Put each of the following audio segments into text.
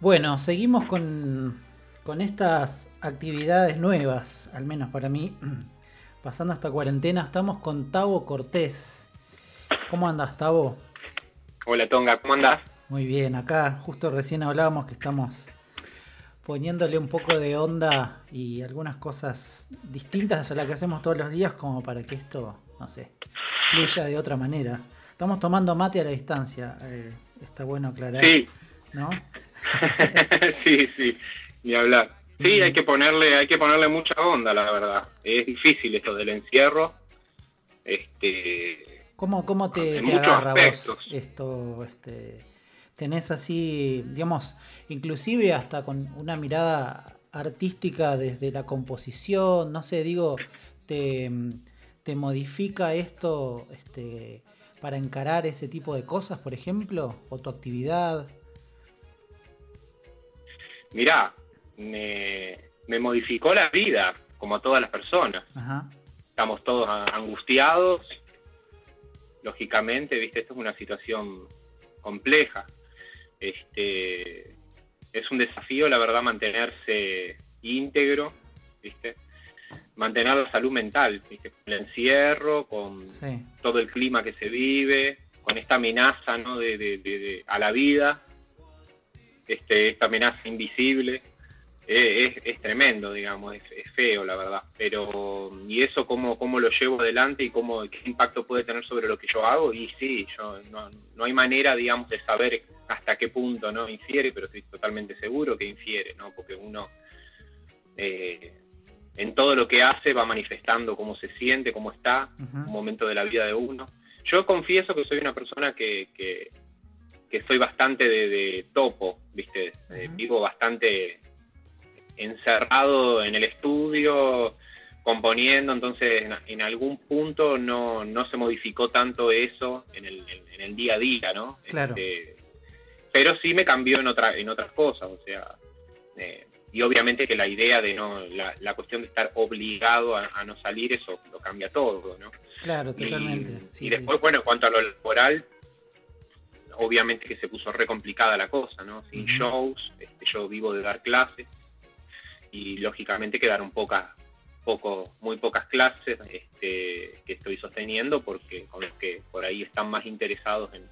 Bueno, seguimos con, con estas actividades nuevas, al menos para mí. Pasando esta cuarentena, estamos con Tavo Cortés. ¿Cómo andas, Tavo? Hola, Tonga, ¿cómo andas? Muy bien, acá justo recién hablábamos que estamos poniéndole un poco de onda y algunas cosas distintas a las que hacemos todos los días como para que esto, no sé, fluya de otra manera. Estamos tomando mate a la distancia, eh, está bueno aclarar. Sí. ¿No? sí, sí, ni hablar. Sí, hay que ponerle, hay que ponerle mucha onda, la verdad. Es difícil esto del encierro. Este, ¿Cómo, cómo te, agarra vos esto? Este, tenés así, digamos, inclusive hasta con una mirada artística desde la composición, no sé, digo, te, te modifica esto este, para encarar ese tipo de cosas, por ejemplo, o tu actividad. Mirá, me, me modificó la vida, como a todas las personas. Ajá. Estamos todos angustiados. Lógicamente, viste, esto es una situación compleja. Este, es un desafío, la verdad, mantenerse íntegro, viste, mantener la salud mental, viste, con el encierro, con Sí, todo el clima que se vive, con esta amenaza ¿no? de, de- de- de- a la vida, este, esta amenaza invisible, eh, es, es tremendo, digamos, es, es feo, la verdad. Pero, ¿y eso cómo, cómo lo llevo adelante y cómo, qué impacto puede tener sobre lo que yo hago? Y sí, yo no, no hay manera, digamos, de saber hasta qué punto no infiere, pero estoy totalmente seguro que infiere, ¿no? Porque uno eh, en todo lo que hace va manifestando cómo se siente, cómo está, un ujú, momento de la vida de uno. Yo confieso que soy una persona que, que, que soy bastante de, de topo, ¿viste? Eh, vivo bastante encerrado en el estudio, componiendo, entonces en, en algún punto no, no se modificó tanto eso en el, en- en el día a día, ¿no? Claro. Este, pero sí me cambió en, otra, en otras cosas, o sea, eh, y obviamente que la idea de no, la, la cuestión de estar obligado a, a no salir, eso lo cambia todo, ¿no? claro, Y- totalmente. sí, y sí. después, bueno, en cuanto a lo laboral, obviamente que se puso re complicada la cosa, ¿no? Sin shows, este, yo vivo de dar clases y lógicamente quedaron pocas, poco, muy pocas clases este, que estoy sosteniendo porque con los que por ahí están más interesados en,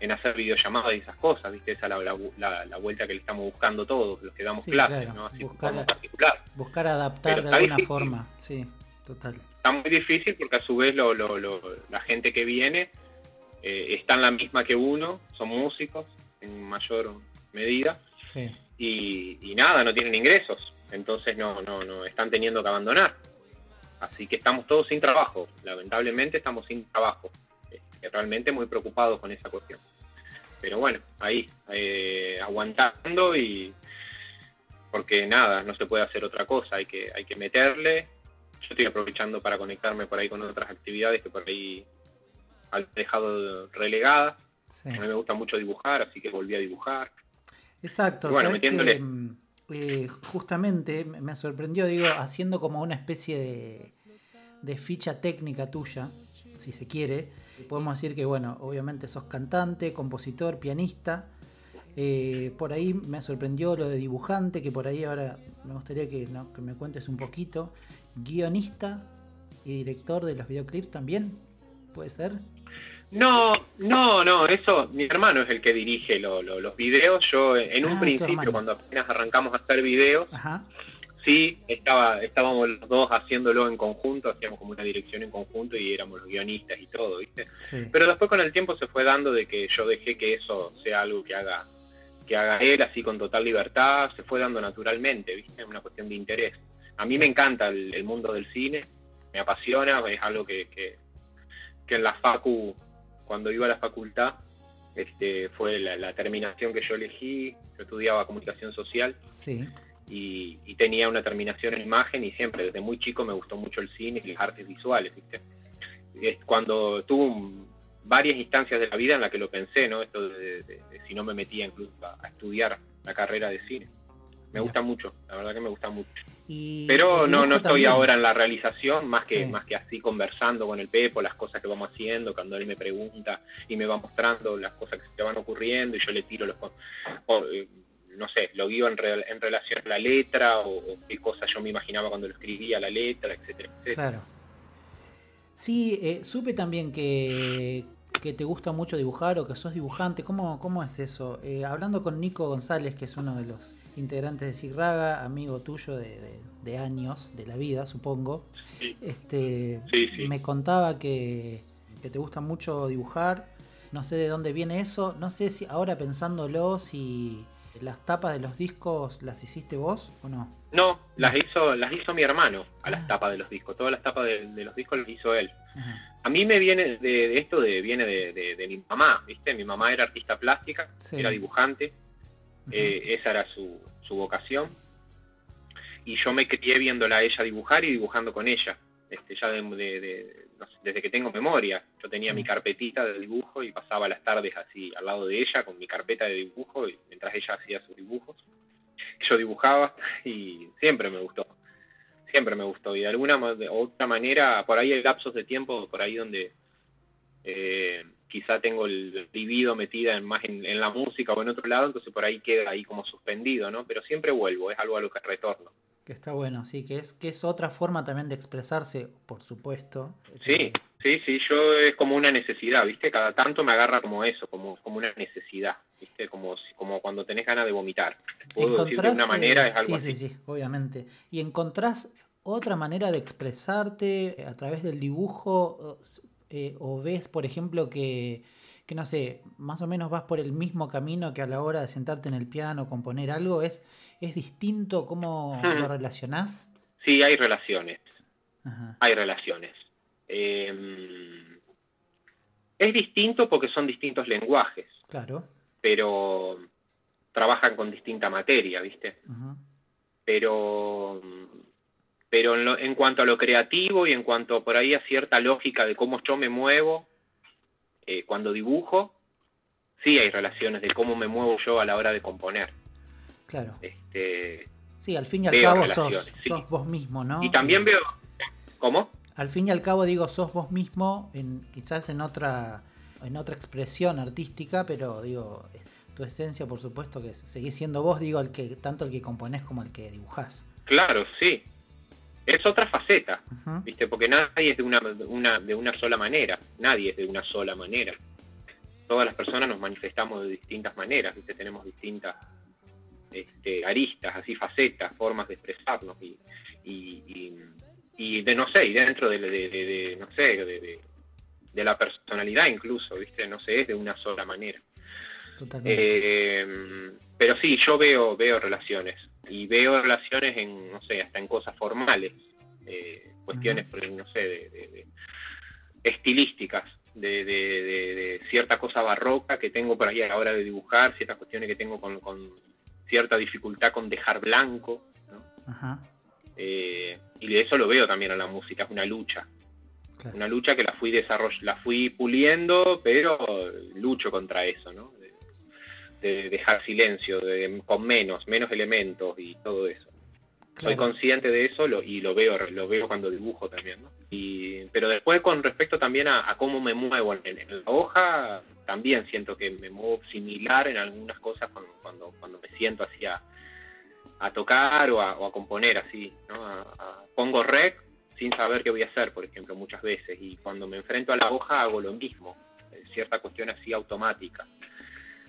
en hacer videollamadas y esas cosas, ¿viste? Esa es la, la, la- la vuelta que le estamos buscando todos, los que damos Sí, clases, claro, ¿no? Así buscar- como particular. Buscar adaptar Pero de alguna difícil. forma, sí, total. está muy difícil porque a su vez lo, lo- lo- la gente que viene eh, está en la misma que uno, son músicos en mayor medida Sí. y, y nada, no tienen ingresos, entonces no, no, no están teniendo que abandonar. Así que estamos todos sin trabajo, lamentablemente estamos sin trabajo, eh, realmente muy preocupados con esa cuestión. Pero bueno, ahí, eh, aguantando y porque nada, no se puede hacer otra cosa, hay que, hay que meterle. Yo estoy aprovechando para conectarme por ahí con otras actividades que por ahí dejado relegadas. sí. A mí me gusta mucho dibujar, así que volví a dibujar. Exacto, Y bueno, sabés que, metiéndole. mm, eh, justamente me me sorprendió, digo, haciendo como una especie de, de ficha técnica tuya, si se quiere. Podemos decir que, bueno, obviamente sos cantante, compositor, pianista. Eh, por ahí me sorprendió lo de dibujante, que por ahí ahora me gustaría que, no, que me cuentes un poquito. Guionista y director de los videoclips también, ¿puede ser? No, no, no, eso, mi hermano es el que dirige lo- lo- los videos. Yo en Ah, un tu principio, cuando apenas arrancamos a hacer videos, Ajá, sí, estaba, estábamos los dos haciéndolo en conjunto, hacíamos como una dirección en conjunto y éramos los guionistas y todo, ¿viste? sí. Pero después con el tiempo se fue dando de que yo dejé que eso sea algo que haga que haga él así con total libertad, se fue dando naturalmente, ¿viste? Es una cuestión de interés. A mí me encanta el, el mundo del cine, me apasiona, es algo que, que, que en la facu, cuando iba a la facultad, este, fue la, la terminación que yo elegí, yo estudiaba comunicación social Sí, y, y tenía una terminación en imagen y siempre desde muy chico me gustó mucho el cine y las artes visuales, ¿viste? Es cuando tuve un- varias instancias de la vida en la que lo pensé, ¿no? Esto de, de- de si no me metía incluso a, a estudiar la carrera de cine. Me gusta mucho, la verdad que me gusta mucho. Y Pero no, no estoy también. ahora en la realización, más que, Sí. más que así conversando con el Pepo, las cosas que vamos haciendo, cuando él me pregunta y me va mostrando las cosas que se van ocurriendo y yo le tiro los, o, eh, no sé, lo guío en, en relación a la letra o, qué cosa yo me imaginaba cuando lo escribía la letra, etcétera, etcétera. Claro. Sí, eh, supe también que, que te gusta mucho dibujar o que sos dibujante. ¿Cómo, cómo es eso? Eh, hablando con Nico González, que es uno de los integrantes de Sigraga, amigo tuyo de, años, de la vida, supongo, este, me contaba que, que te gusta mucho dibujar. No sé de dónde viene eso. No sé si ahora pensándolo, si las tapas de los discos las hiciste vos o no. No, las hizo, las hizo mi hermano a las ah. tapas de los discos. Todas las tapas de, los discos las hizo él. A mí me viene de, esto, de, viene de, mi mamá, ¿viste? Mi mamá era artista plástica, era dibujante. Eh, esa era su, su vocación. Y yo me crié viéndola a ella dibujar y dibujando con ella. Este, ya desde que tengo memoria. Yo tenía mi carpetita de dibujo y pasaba las tardes así al lado de ella con mi carpeta de dibujo y mientras ella hacía sus dibujos. Yo dibujaba y siempre me gustó. Siempre me gustó. Y de alguna u otra manera, por ahí hay lapsos de tiempo, por ahí donde eh, quizá tengo el libido metida en, más en, la música o en otro lado, entonces por ahí queda ahí como suspendido, ¿no? Pero siempre vuelvo, es algo a lo que retorno. Que está bueno, sí, que es, que es otra forma también de expresarse, por supuesto. Sí, sí, sí, yo es como una necesidad, ¿viste? Cada tanto me agarra como eso, como, como una necesidad, ¿viste? Como, como cuando tenés ganas de vomitar. Puedo decir de una manera, es algo sí, Sí, sí, obviamente. ¿Y encontrás otra manera de expresarte a través del dibujo? Eh, ¿O ves, por ejemplo, que, que, no sé, más o menos vas por el mismo camino que a la hora de sentarte en el piano, componer algo? ¿Es ¿Es distinto cómo lo relacionás? Sí, hay relaciones. Hay relaciones. Em, es distinto porque son distintos lenguajes. Claro. Pero trabajan con distinta materia, ¿viste? Pero pero en, en, cuanto a lo creativo y en cuanto por ahí a cierta lógica de cómo yo me muevo eh, cuando dibujo, sí hay relaciones de cómo me muevo yo a la hora de componer. Claro. Este, sí, al fin y al cabo sos, vos mismo, ¿no? Y también veo... ¿Cómo? Al fin y al cabo digo, sos vos mismo, en, quizás en otra, en otra expresión artística, pero digo, tu esencia por supuesto que seguís siendo vos, digo, el que tanto el que componés como el que dibujás. Claro, sí. Es otra faceta, ¿viste? Porque nadie es de una, una, de una sola manera, nadie es de una sola manera. Todas las personas nos manifestamos de distintas maneras, ¿viste? Tenemos distintas este, aristas, así facetas, formas de expresarnos y, y, de no sé, y dentro de, no sé, de, la personalidad incluso, ¿viste? No sé, es de una sola manera. Eh, pero sí, yo veo, veo relaciones y veo relaciones en, no sé, hasta en cosas formales, eh, cuestiones, no sé, de, estilísticas, de, cierta cosa barroca que tengo por ahí a la hora de dibujar, ciertas cuestiones que tengo con, cierta dificultad con dejar blanco, eh, y de eso lo veo también en la música, es una lucha. Una lucha que la fui desarroll la fui puliendo, pero lucho contra eso, ¿no? De, dejar silencio, de, con menos, menos elementos y todo eso. Soy consciente de eso y lo veo, lo veo cuando dibujo también, ¿no? Y, pero después con respecto también a, cómo me muevo en, la hoja, también siento que me muevo similar en algunas cosas cuando, cuando, me siento así a, tocar o a, componer así, ¿no? pongo rec sin saber qué voy a hacer, por ejemplo, muchas veces, y cuando me enfrento a la hoja hago lo mismo, cierta cuestión así automática.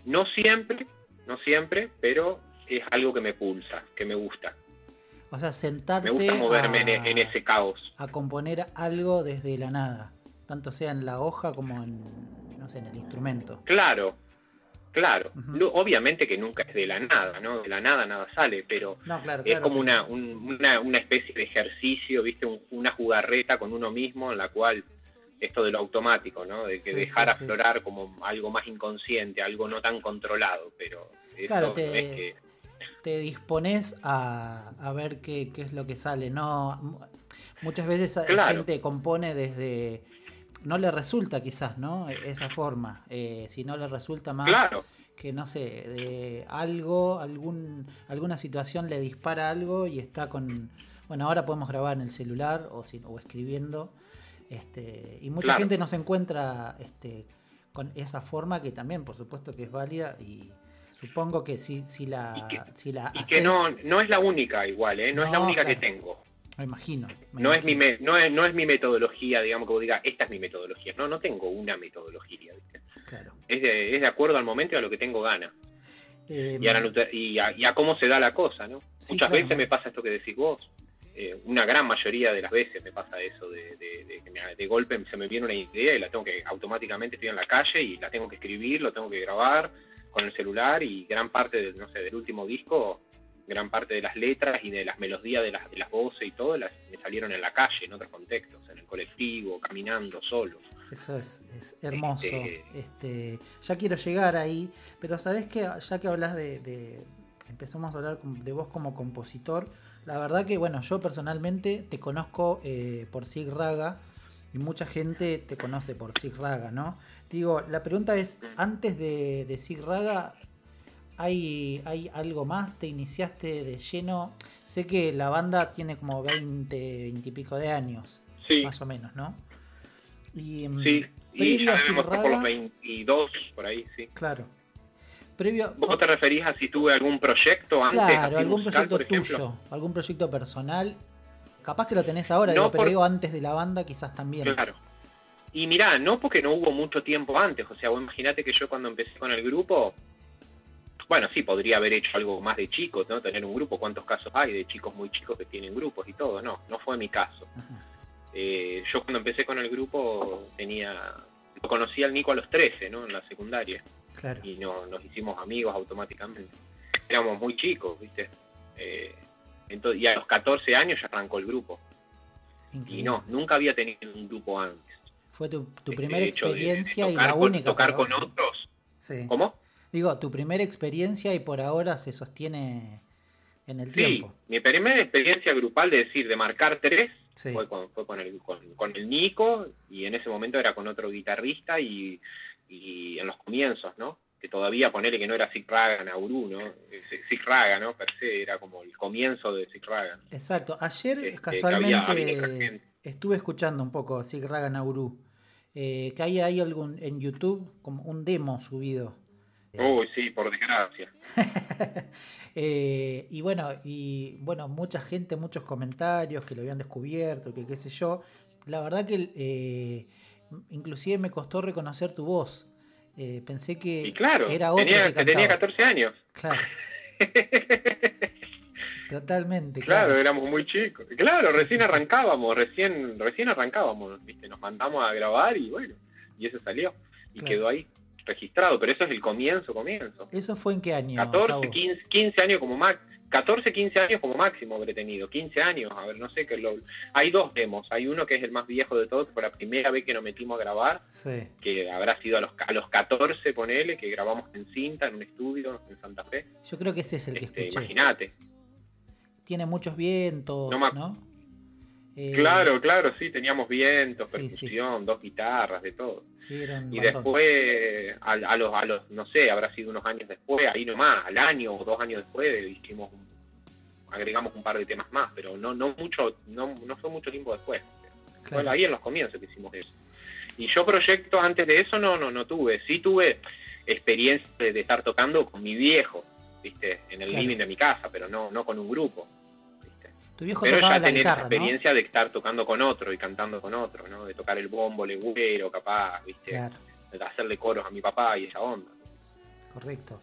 No siempre, no siempre, pero es algo que me pulsa, que me gusta. O sea, sentarte. Me moverme a, en, ese caos. A componer algo desde la nada. Tanto sea en la hoja como en, no sé, en el instrumento. Claro, claro. Obviamente que nunca es de la nada, ¿no? De la nada nada sale, pero es como una, una, especie de ejercicio, ¿viste? una jugarreta con uno mismo en la cual esto de lo automático, ¿no? De que dejar aflorar como algo más inconsciente, algo no tan controlado, pero claro, te, es que te dispones a, a ver qué, qué, es lo que sale. No, muchas veces la gente compone desde no le resulta quizás, ¿no? Esa forma. Eh, si no le resulta más que no sé, de algo, algún, alguna situación le dispara algo y está con bueno, ahora podemos grabar en el celular o, o escribiendo. Este, y mucha gente no se encuentra este, con esa forma que también, por supuesto, que es válida y Supongo que si, si la, Y que- si la Y que no, no es la única igual, ¿eh? No, es la única que tengo. Me imagino. me No es, mi me- no, es, no es mi metodología, digamos, que vos digas, esta es mi metodología. No, no tengo una metodología. ¿viste? Claro. Es de, es de acuerdo al momento y a lo que tengo ganas. Eh, Y a, la nut- y, a, y a cómo se da la cosa, ¿no? Sí, Muchas claro. veces me pasa esto que decís vos. Eh, una gran mayoría de las veces me pasa eso, de, de- de que me- de golpe se me viene una idea y la tengo que, automáticamente estoy en la calle y la tengo que escribir, lo tengo que grabar con el celular y gran parte del, no sé, del último disco, gran parte de las letras y de las melodías de las, de las voces y todo, las, me salieron en la calle, en otros contextos, en el colectivo, caminando, solo. Eso es, es hermoso. Este- Este, ya quiero llegar ahí, pero sabes que ya que hablas de, de- empezamos a hablar de vos como compositor, la verdad que bueno, yo personalmente te conozco eh, por Sig Raga y mucha gente te conoce por Sig Raga, ¿no? Digo, la pregunta es, antes de, de Sig Raga, ¿hay, ¿hay algo más? ¿Te iniciaste de lleno? Sé que la banda tiene como 20, 20 y pico de años, Sí, más o menos, ¿no? Y, mm, sí. Y ya debemos por los Raga- 22, por ahí, sí. Claro. Previo. ¿Vos te referís a si tuve algún proyecto antes? Claro, algún musical, proyecto tuyo, algún proyecto personal. Capaz que lo tenés ahora, No digo, pero digo antes de la banda, quizás también. Claro. Y mirá, no porque no hubo mucho tiempo antes, o sea, vos imaginate que yo cuando empecé con el grupo, bueno, sí, podría haber hecho algo más de chicos, ¿no? Tener un grupo, ¿cuántos casos hay de chicos muy chicos que tienen grupos y todo? No, no fue mi caso. Eh, yo cuando empecé con el grupo tenía, conocí al Nico a los 13, ¿no? En la secundaria. Claro. y no, nos hicimos amigos automáticamente. Éramos muy chicos, ¿viste? Eh, entonces, y a los 14 años ya arrancó el grupo. Y Increíble. no, nunca había tenido un grupo antes. Fue tu, tu Este primera hecho de- de experiencia y tocar la con- única. Tocar por con otros. Sí. ¿Cómo? Digo, tu primera experiencia y por ahora se sostiene en el Sí, tiempo. mi primera experiencia grupal de decir, de marcar tres, Sí. fue, con, fue con, el, con, con el Nico, y en ese momento era con otro guitarrista, y, y en los comienzos, ¿no? Que todavía ponerle que no era Sig Raga Nauru, ¿no? Ese- Sig Raga, ¿no? Per se, era como el comienzo de Sig Raga. Exacto. Ayer Este, casualmente había- estuve escuchando un poco Sig Raga Nauru. Eh, que hay, hay algún en YouTube como un demo subido. Uy, sí, por desgracia. Eh, y bueno, y bueno, mucha gente, muchos comentarios que lo habían descubierto, que qué sé yo. La verdad que eh, inclusive me costó reconocer tu voz. Eh, pensé que Y claro, era otro tenía, que que cantaba. tenía 14 años. Claro, totalmente. Claro, Claro, éramos muy chicos. Claro, Sí, recién sí, sí. arrancábamos, recién recién arrancábamos, ¿viste? Nos mandamos a grabar y bueno, y eso salió. Y Claro. quedó ahí registrado, pero eso es el comienzo, comienzo. ¿Eso fue en qué año? 14, Gustavo? 15, 15 años como máximo. 14, 15 años como máximo habré tenido. 15 años, a ver, no sé qué lo... Hay dos demos. Hay uno que es el más viejo de todos, fue la primera vez que nos metimos a grabar, Sí, que habrá sido a los, a los 14, ponele, que grabamos en cinta, en un estudio en Santa Fe. yo creo que ese es el que Este, escuché. Imagínate. Tiene muchos vientos, ¿no? Eh, Claro, claro, sí, teníamos vientos, sí, sí. percusión, dos guitarras, de todo. Sí, era un Y después, a, a los, a los, no sé, habrá sido unos años después, ahí nomás, al año o dos años después, hicimos un- agregamos un par de temas más, pero no no mucho, no, no fue mucho tiempo después. Claro. Fue ahí en los comienzos que hicimos eso. Y yo proyectos antes de eso no, no, no tuve. Sí tuve experiencia de, de estar tocando con mi viejo, viste, en el Claro. living de mi casa, pero no, no con un grupo. ¿Viste? Tu viejo Pero ya la tener guitarra, experiencia de estar tocando con otro y cantando con otro, ¿no? De tocar el bombo legüero, capaz, ¿no? ¿viste? Claro, De hacerle coros a mi papá y esa onda. correcto.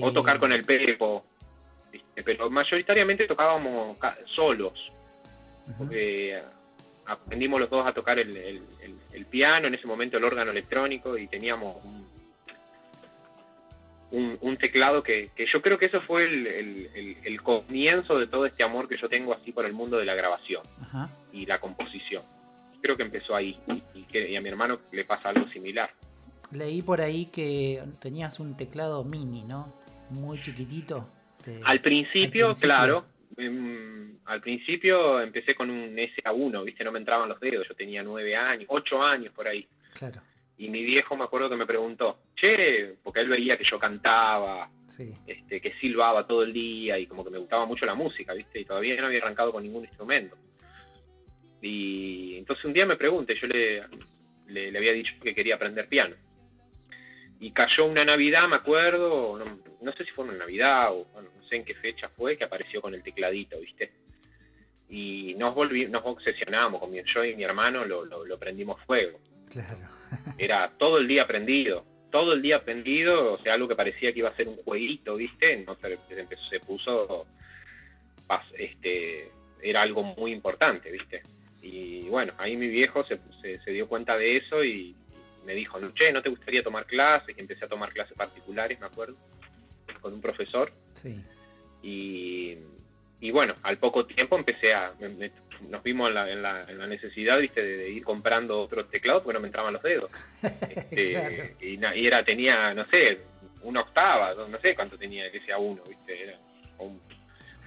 O Eh, tocar con el Pepo, ¿viste? Pero mayoritariamente tocábamos solos, porque aprendimos los dos a tocar el, el- el- el piano, en ese momento el órgano electrónico y teníamos un, un- un teclado que, que yo creo que eso fue el, el- el- el comienzo de todo este amor que yo tengo así por el mundo de la grabación Ajá. y la composición. Creo que empezó ahí y, que, y a mi hermano le pasa algo similar. Leí por ahí que tenías un teclado mini, ¿no? Muy chiquitito. de- Al principio, al principio. claro, em, al principio empecé con un SA1, ¿viste? No me entraban los dedos, yo tenía nueve años, ocho años por ahí. Claro, Y mi viejo me acuerdo que me preguntó, che, porque él veía que yo cantaba, sí. este, que silbaba todo el día y como que me gustaba mucho la música, ¿viste? Y todavía no había arrancado con ningún instrumento. Y entonces un día me pregunté, yo le, le, le había dicho que quería aprender piano. Y cayó una Navidad, me acuerdo, no, no sé si fue en Navidad o bueno, no sé en qué fecha fue, que apareció con el tecladito, ¿viste? Y nos volví, nos obsesionamos con mi, yo y mi hermano, lo, lo, prendimos fuego. Claro. Era todo el día prendido, todo el día prendido, o sea, algo que parecía que iba a ser un jueguito, ¿viste? No se, se puso, este, era algo muy importante, ¿viste? Y bueno, ahí mi viejo se, se, dio cuenta de eso y me dijo, no, che, ¿no te gustaría tomar clases? Y empecé a tomar clases particulares, me acuerdo, con un profesor. Sí. Y, y bueno, al poco tiempo empecé a, nos vimos en la, en la, necesidad, ¿viste? De, ir comprando otros teclados porque no me entraban los dedos. Este, y, era, tenía, no sé, una octava, no sé cuánto tenía que sea uno, ¿viste? Era un,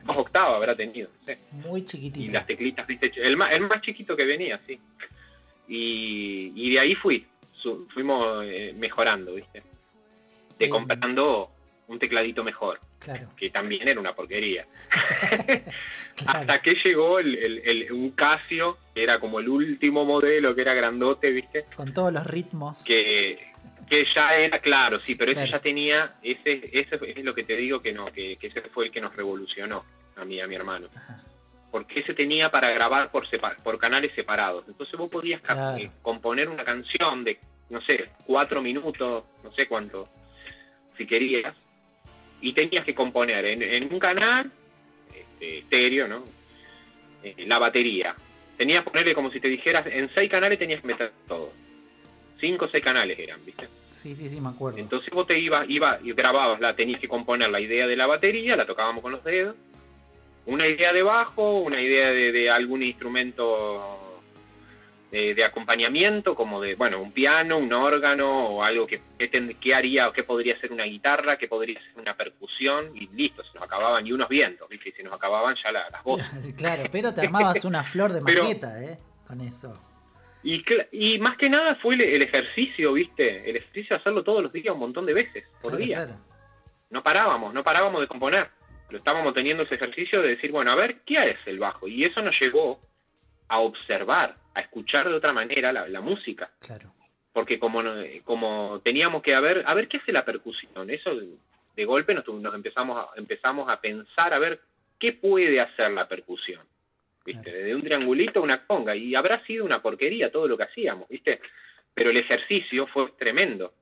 dos octavas habrá tenido, Muy chiquitito. Y las teclitas, ¿viste? El más, el más chiquito que venía, sí. Y, y de ahí fui, fuimos eh, mejorando, ¿viste? De comprando un tecladito mejor. Que también era una porquería. Hasta que llegó el, un Casio, que era como el último modelo, que era grandote, ¿viste? Con todos los ritmos. Que, que ya era claro, sí, pero ese ya tenía, ese, ese es lo que te digo que no, que, ese fue el que nos revolucionó a mí, a mi hermano. Porque ese tenía para grabar por, por canales separados. Entonces vos podías eh, componer una canción de, no sé, cuatro minutos, no sé cuánto, si querías, y tenías que componer en, un canal este, estéreo, ¿no? Eh, la batería. Tenías que ponerle como si te dijeras, en seis canales tenías que meter todo. Cinco o seis canales eran, ¿viste? Sí, sí, sí, me acuerdo. Entonces vos te ibas, iba, y grababas, la, tenías que componer la idea de la batería, la tocábamos con los dedos, una idea de bajo, una idea de, de algún instrumento de, acompañamiento, como de, bueno, un piano, un órgano o algo que, que, haría o que podría ser una guitarra, que podría ser una percusión y listo, se nos acababan y unos vientos, ¿viste? se nos acababan ya las voces. Claro, pero te armabas una flor de maqueta, ¿eh? Con eso. Y, y más que nada fue el, ejercicio, ¿viste? El ejercicio de hacerlo todos los días un montón de veces por día. No parábamos, no parábamos de componer. Lo estábamos teniendo ese ejercicio de decir, bueno, a ver, ¿qué es el bajo? Y eso nos llevó a observar, a escuchar de otra manera la, música. Claro. Porque como, como teníamos que a ver, a ver qué hace la percusión, eso de, golpe nos, empezamos, a, empezamos a pensar a ver qué puede hacer la percusión. ¿Viste? De un triangulito a una conga. Y habrá sido una porquería todo lo que hacíamos, ¿viste? Pero el ejercicio fue tremendo.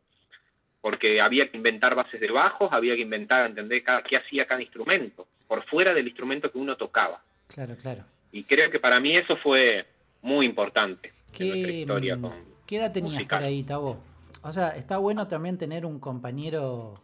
Porque había que inventar bases de bajos, había que inventar, entender qué hacía cada instrumento, por fuera del instrumento que uno tocaba. Claro, claro. Y creo que para mí eso fue muy importante ¿Qué, en historia. Mm, ¿Qué edad tenías por ahí, Tabo? O sea, está bueno también tener un compañero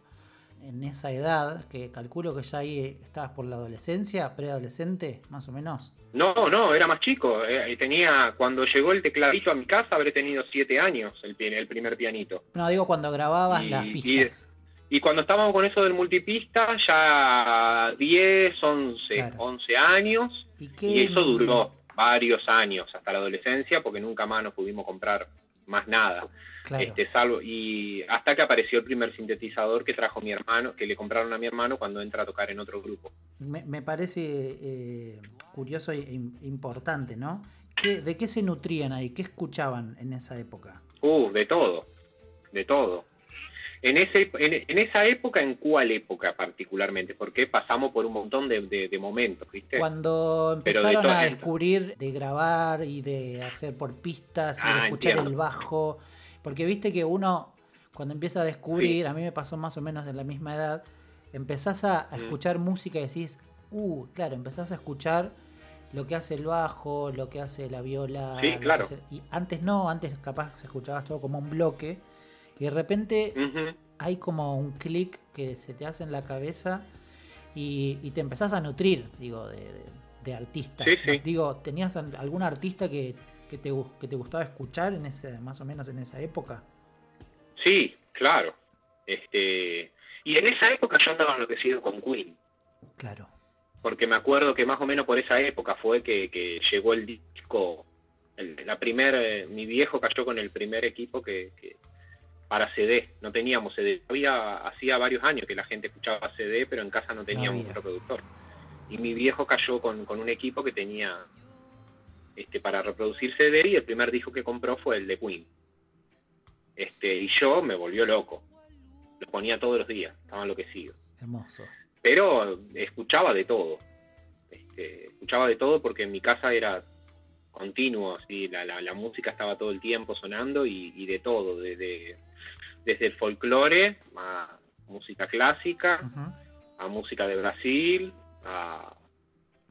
en esa edad, que calculo que ya ahí estabas por la adolescencia, preadolescente, más o menos. No, no, era más chico. Eh, tenía, cuando llegó el tecladito a mi casa, habré tenido siete años el, el primer pianito. No, digo cuando grababas las pistas. Y, cuando estábamos con eso del multipista, ya 10, 11, 11 años. ¿Y, eso duró varios años, hasta la adolescencia, porque nunca más nos pudimos comprar más nada. Este, salvo, y hasta que apareció el primer sintetizador que trajo mi hermano, que le compraron a mi hermano cuando entra a tocar en otro grupo. Me, parece eh, curioso e importante, ¿no? ¿De qué se nutrían ahí? ¿Qué escuchaban en esa época? Uh, de todo, de todo. En, ese, en, esa época, ¿en cuál época particularmente? Porque pasamos por un montón de, momentos, ¿viste? Cuando empezaron a descubrir de grabar y de hacer por pistas y de ah, escuchar el bajo. Porque viste que uno, cuando empieza a descubrir, a mí me pasó más o menos de la misma edad, empezás a, mm. escuchar música y decís, uh, claro, empezás a escuchar lo que hace el bajo, lo que hace la viola. Sí, claro. Y antes no, antes capaz se escuchabas todo como un bloque y de repente hay como un clic que se te hace en la cabeza y, te empezás a nutrir, digo, de, artistas. Digo, ¿tenías algún artista que, te, que te gustaba escuchar en ese, más o menos en esa época? Sí, claro. Este, y en esa época yo andaba enloquecido con Queen. Claro. Porque me acuerdo que más o menos por esa época fue que, llegó el disco, la primer, eh, mi viejo cayó con el primer equipo que, para CD, no teníamos CD. Había, hacía varios años que la gente escuchaba CD, pero en casa no teníamos un reproductor. Y mi viejo cayó con, un equipo que tenía este, para reproducir CD y el primer disco que compró fue el de Queen. Este, y yo me volvió loco. Lo ponía todos los días, estaba enloquecido. Hermoso. Pero escuchaba de todo. Este, escuchaba de todo porque en mi casa era continuo, así, la, la, música estaba todo el tiempo sonando y, de todo, desde, desde el folclore a música clásica, a música de Brasil, a,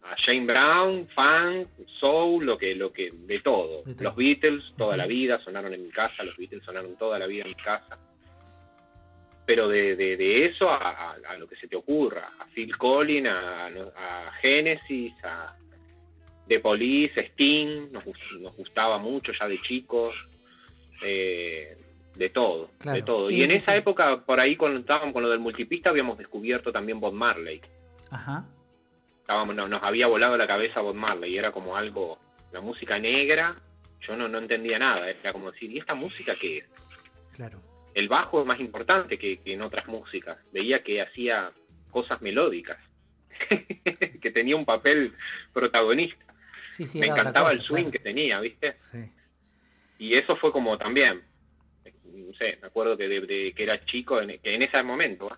a Jane Brown, funk, soul, lo que, lo que, de todo. Los Beatles, toda la vida, sonaron en mi casa, los Beatles sonaron toda la vida en mi casa. Pero de, de, eso a, lo que se te ocurra, a Phil Collins, a, a Genesis, a The Police, Sting, nos, nos gustaba mucho ya de chicos, eh, de todo, de todo. y en esa época, por ahí cuando estábamos con lo del multipista, habíamos descubierto también Bob Marley. Ajá nos había volado la cabeza Bob Marley y era como algo, la música negra, yo no, no entendía nada, era como decir, ¿y esta música qué es? Claro. El bajo es más importante que, en otras músicas, veía que hacía cosas melódicas, que tenía un papel protagonista. Me encantaba el swing que tenía, ¿viste? Y eso fue como también, no sé, me acuerdo que, de, que era chico, en, que en ese momento,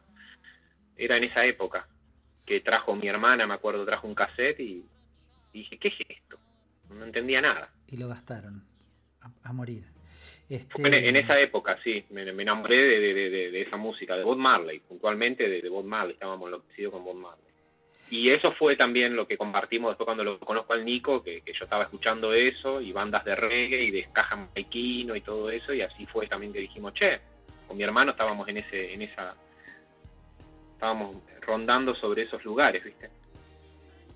era en esa época, que trajo mi hermana, me acuerdo, trajo un cassette y, dije, ¿qué es esto? No entendía nada. Y lo gastaron a, morir. Este... En, esa época, sí, me, enamoré de, esa música, de Bob Marley, puntualmente de, Bob Marley, estábamos enloquecidos con Bob Marley. Y eso fue también lo que compartimos después cuando lo conozco al Nico, que, yo estaba escuchando eso, y bandas de reggae y de caja maiquino y todo eso, y así fue también que dijimos, che, con mi hermano estábamos en ese en esa estábamos rondando sobre esos lugares, ¿viste?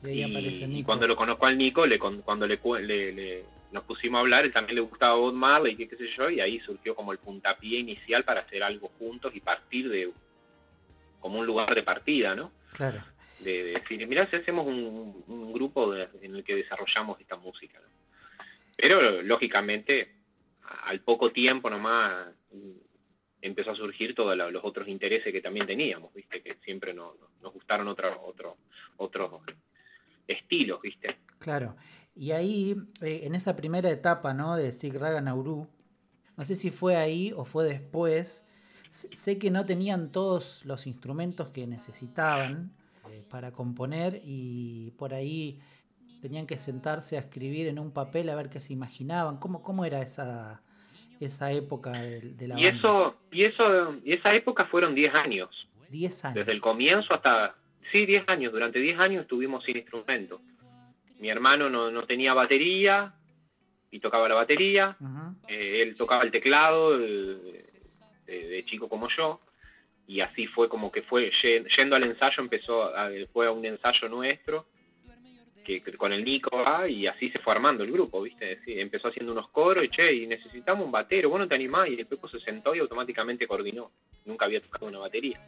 Y, cuando lo conozco al Nico, le, cuando le, le, nos pusimos a hablar, él también le gustaba Bob Marley, qué, qué sé yo, y ahí surgió como el puntapié inicial para hacer algo juntos y partir de como un lugar de partida, ¿no? Claro. De, decir, mirá, si hacemos un, grupo en el que desarrollamos esta música. Pero lógicamente, al poco tiempo nomás, empezó a surgir todos los otros intereses que también teníamos, ¿viste? Que siempre nos gustaron otros otro, otros estilos, ¿viste? Claro. Y ahí, eh, en esa primera etapa, ¿no? De Sig Raga Nauru, no sé si fue ahí o fue después, sé que no tenían todos los instrumentos que necesitaban eh, para componer y por ahí tenían que sentarse a escribir en un papel a ver qué se imaginaban. ¿Cómo, cómo era esa, esa época de, la y eso y eso y esa época fueron 10 años. 10 años. Desde el comienzo hasta sí 10 años. Durante 10 años estuvimos sin instrumento. Mi hermano no, no tenía batería y tocaba la batería. Eh, él tocaba el teclado de, chico como yo y así fue como que fue yendo al ensayo empezó a, fue a un ensayo nuestro que, con el Nico y así se fue armando el grupo, ¿viste? empezó haciendo unos coros y che, y necesitamos un batero, bueno, te animás, y el Pepo se sentó y automáticamente coordinó. Nunca había tocado una batería.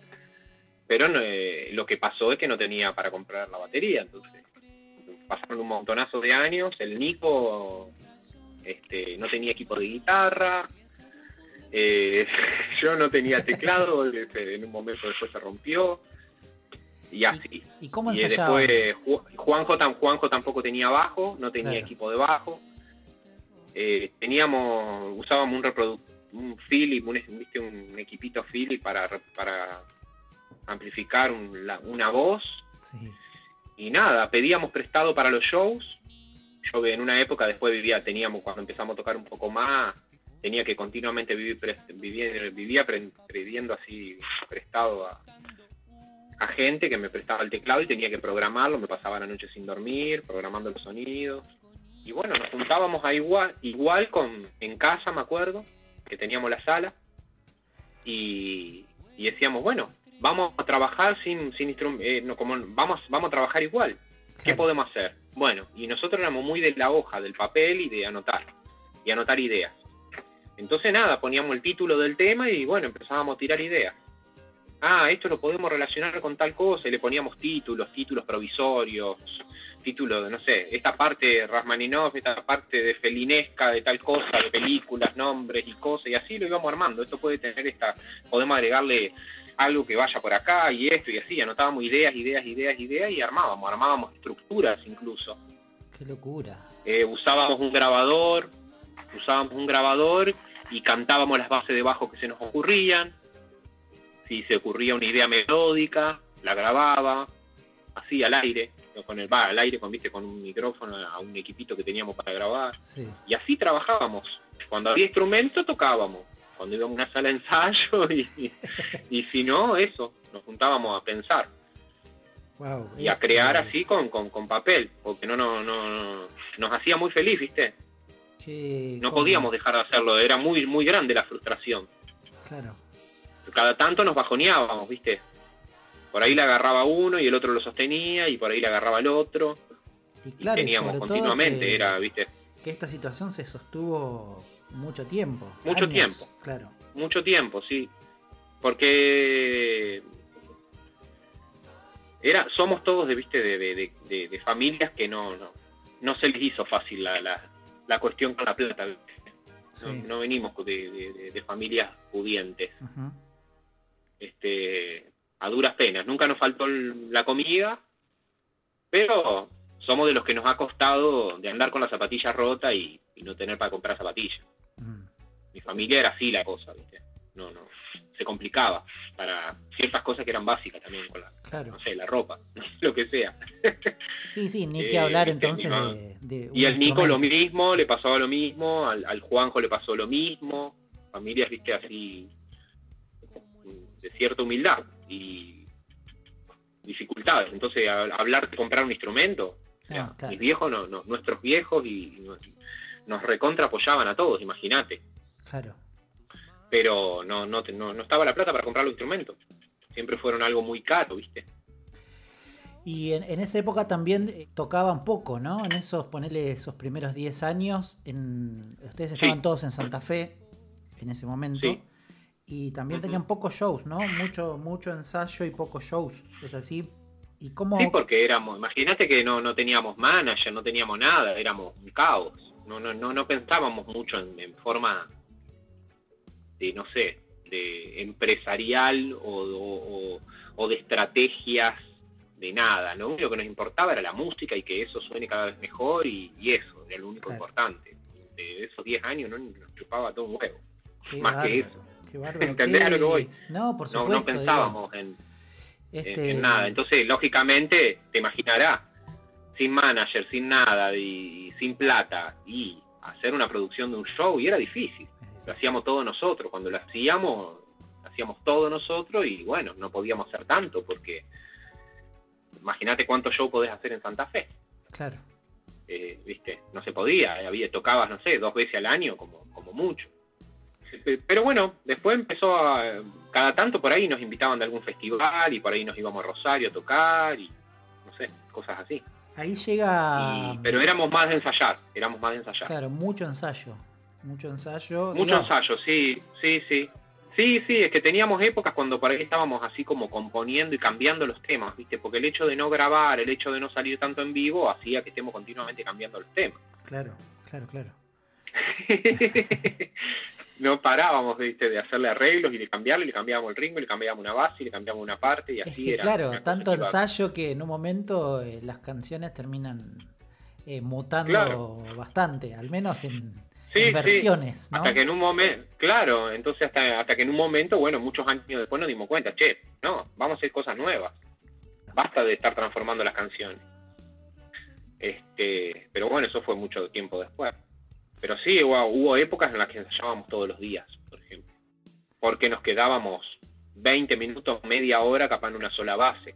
Pero eh, lo que pasó es que no tenía para comprar la batería, entonces pasaron un montonazo de años, el Nico este, no tenía equipo de guitarra, eh, yo no tenía teclado, este, en un momento después se rompió, y así. ¿Y, cómo después Juanjo, Juanjo tampoco tenía bajo, no tenía equipo de bajo. Eh, teníamos, usábamos un reproductor, un Philip, un, ¿viste? un equipito Philip para, para amplificar una voz. Y nada, pedíamos prestado para los shows. Yo en una época después vivía, teníamos, cuando empezamos a tocar un poco más, tenía que continuamente vivir, vivir vivía pidiendo así prestado a, a gente que me prestaba el teclado y tenía que programarlo, me pasaba la noche sin dormir, programando los sonidos. Y bueno, nos juntábamos a igual, igual con, en casa, me acuerdo, que teníamos la sala, y, decíamos, bueno, vamos a trabajar sin, sin eh, no, como vamos, vamos a trabajar igual. ¿Qué podemos hacer? Bueno, y nosotros éramos muy de la hoja, del papel y de anotar, y anotar ideas. Entonces nada, poníamos el título del tema y bueno, empezábamos a tirar ideas ah, esto lo podemos relacionar con tal cosa, y le poníamos títulos, títulos provisorios, títulos de, no sé, esta parte de Rasmaninov, esta parte de Felinesca, de tal cosa, de películas, nombres y cosas, y así lo íbamos armando. Esto puede tener esta, podemos agregarle algo que vaya por acá y esto y así, anotábamos ideas, ideas, ideas, ideas y armábamos, armábamos estructuras incluso. Qué locura. Eh, usábamos un grabador, usábamos un grabador y cantábamos las bases de bajo que se nos ocurrían si se ocurría una idea melódica, la grababa, así al aire, con el bar, al aire, con, ¿viste? con un micrófono, a un equipito que teníamos para grabar. Y así trabajábamos. Cuando había instrumento tocábamos. Cuando íbamos a una sala de ensayo y, y, si no, eso, nos juntábamos a pensar. y a crear así con, con, papel, porque no, no, no, nos hacía muy feliz, ¿viste? No podíamos dejar de hacerlo, era muy, muy grande la frustración. Claro. Cada tanto nos bajoneábamos, ¿viste? Por ahí le agarraba uno y el otro lo sostenía y por ahí le agarraba el otro. Y, claro, teníamos continuamente, era, ¿viste? Que esta situación se sostuvo mucho tiempo. Mucho tiempo. Claro. Mucho tiempo, sí. Porque era somos todos de viste de, de, familias que no, no, no se les hizo fácil la, la, cuestión con la plata no, venimos de, familias pudientes este a duras penas. Nunca nos faltó la comida, pero somos de los que nos ha costado de andar con la zapatilla rota y, no tener para comprar zapatillas. Mm. Mi familia era así la cosa, ¿viste? No, no, se complicaba para ciertas cosas que eran básicas también con la, no sé, la ropa, lo que sea. Sí, sí, ni que hablar eh, entonces de, Y al Nico lo mismo, le pasaba lo mismo, al, al Juanjo le pasó lo mismo, familias, viste, así de cierta humildad y dificultades. Entonces, hablar de comprar un instrumento, ah, mis viejos, no, nuestros viejos y, nos recontra apoyaban a todos, imagínate. Claro. Pero no, no, no, estaba la plata para comprar los instrumentos. Siempre fueron algo muy caro, ¿viste? Y en, esa época también eh, tocaban poco, ¿no? En esos, ponerle esos primeros 10 años, en, ustedes estaban todos en Santa Fe en ese momento. Sí. Y también tenían pocos shows, ¿no? Mucho, mucho ensayo y pocos shows. ¿Es así? ¿Y cómo... Sí, porque éramos, imagínate que no, no teníamos manager, no teníamos nada, éramos un caos. No, no, no, no pensábamos mucho en, forma de, no sé, de empresarial o, o, de estrategias de nada. Lo único que nos importaba era la música y que eso suene cada vez mejor y, eso era lo único importante. De esos 10 años no nos chupaba todo un huevo. más que eso. ¿Entendés a lo que voy? No, por supuesto. No, pensábamos este, en, nada. Entonces, lógicamente, te imaginarás, sin manager, sin nada, y sin plata, y hacer una producción de un show, y era difícil. Lo hacíamos todos nosotros. Cuando lo hacíamos, hacíamos todo nosotros, y bueno, no podíamos hacer tanto, porque imagínate cuántos shows podés hacer en Santa Fe. Claro. Eh, viste, no se podía, había tocabas, no sé, dos veces al año como, como mucho. Pero bueno, después empezó a. Cada tanto por ahí nos invitaban de algún festival y por ahí nos íbamos a Rosario a tocar y no sé, cosas así. Ahí llega. pero éramos más de ensayar, éramos más de ensayar. Claro, mucho ensayo. Mucho ensayo. Mucho ensayo, sí, sí, sí. Sí, sí, es que teníamos épocas cuando por ahí estábamos así como componiendo y cambiando los temas, ¿viste? Porque el hecho de no grabar, el hecho de no salir tanto en vivo, hacía que estemos continuamente cambiando los temas. Claro, claro, claro. no parábamos ¿viste? de hacerle arreglos y de cambiarle, le cambiábamos el ritmo, le cambiábamos una base, le cambiábamos una parte y así era. Claro, tanto ensayo que en un momento eh, las canciones terminan eh, mutando bastante, al menos en, versiones. Hasta que en un momento, claro, entonces hasta, hasta que en un momento, bueno, muchos años después nos dimos cuenta, che, no, vamos a hacer cosas nuevas. Basta de estar transformando las canciones. Este, pero bueno, eso fue mucho tiempo después. Pero sí, hubo, épocas en las que ensayábamos todos los días, por ejemplo. Porque nos quedábamos 20 minutos, media hora capaz en una sola base,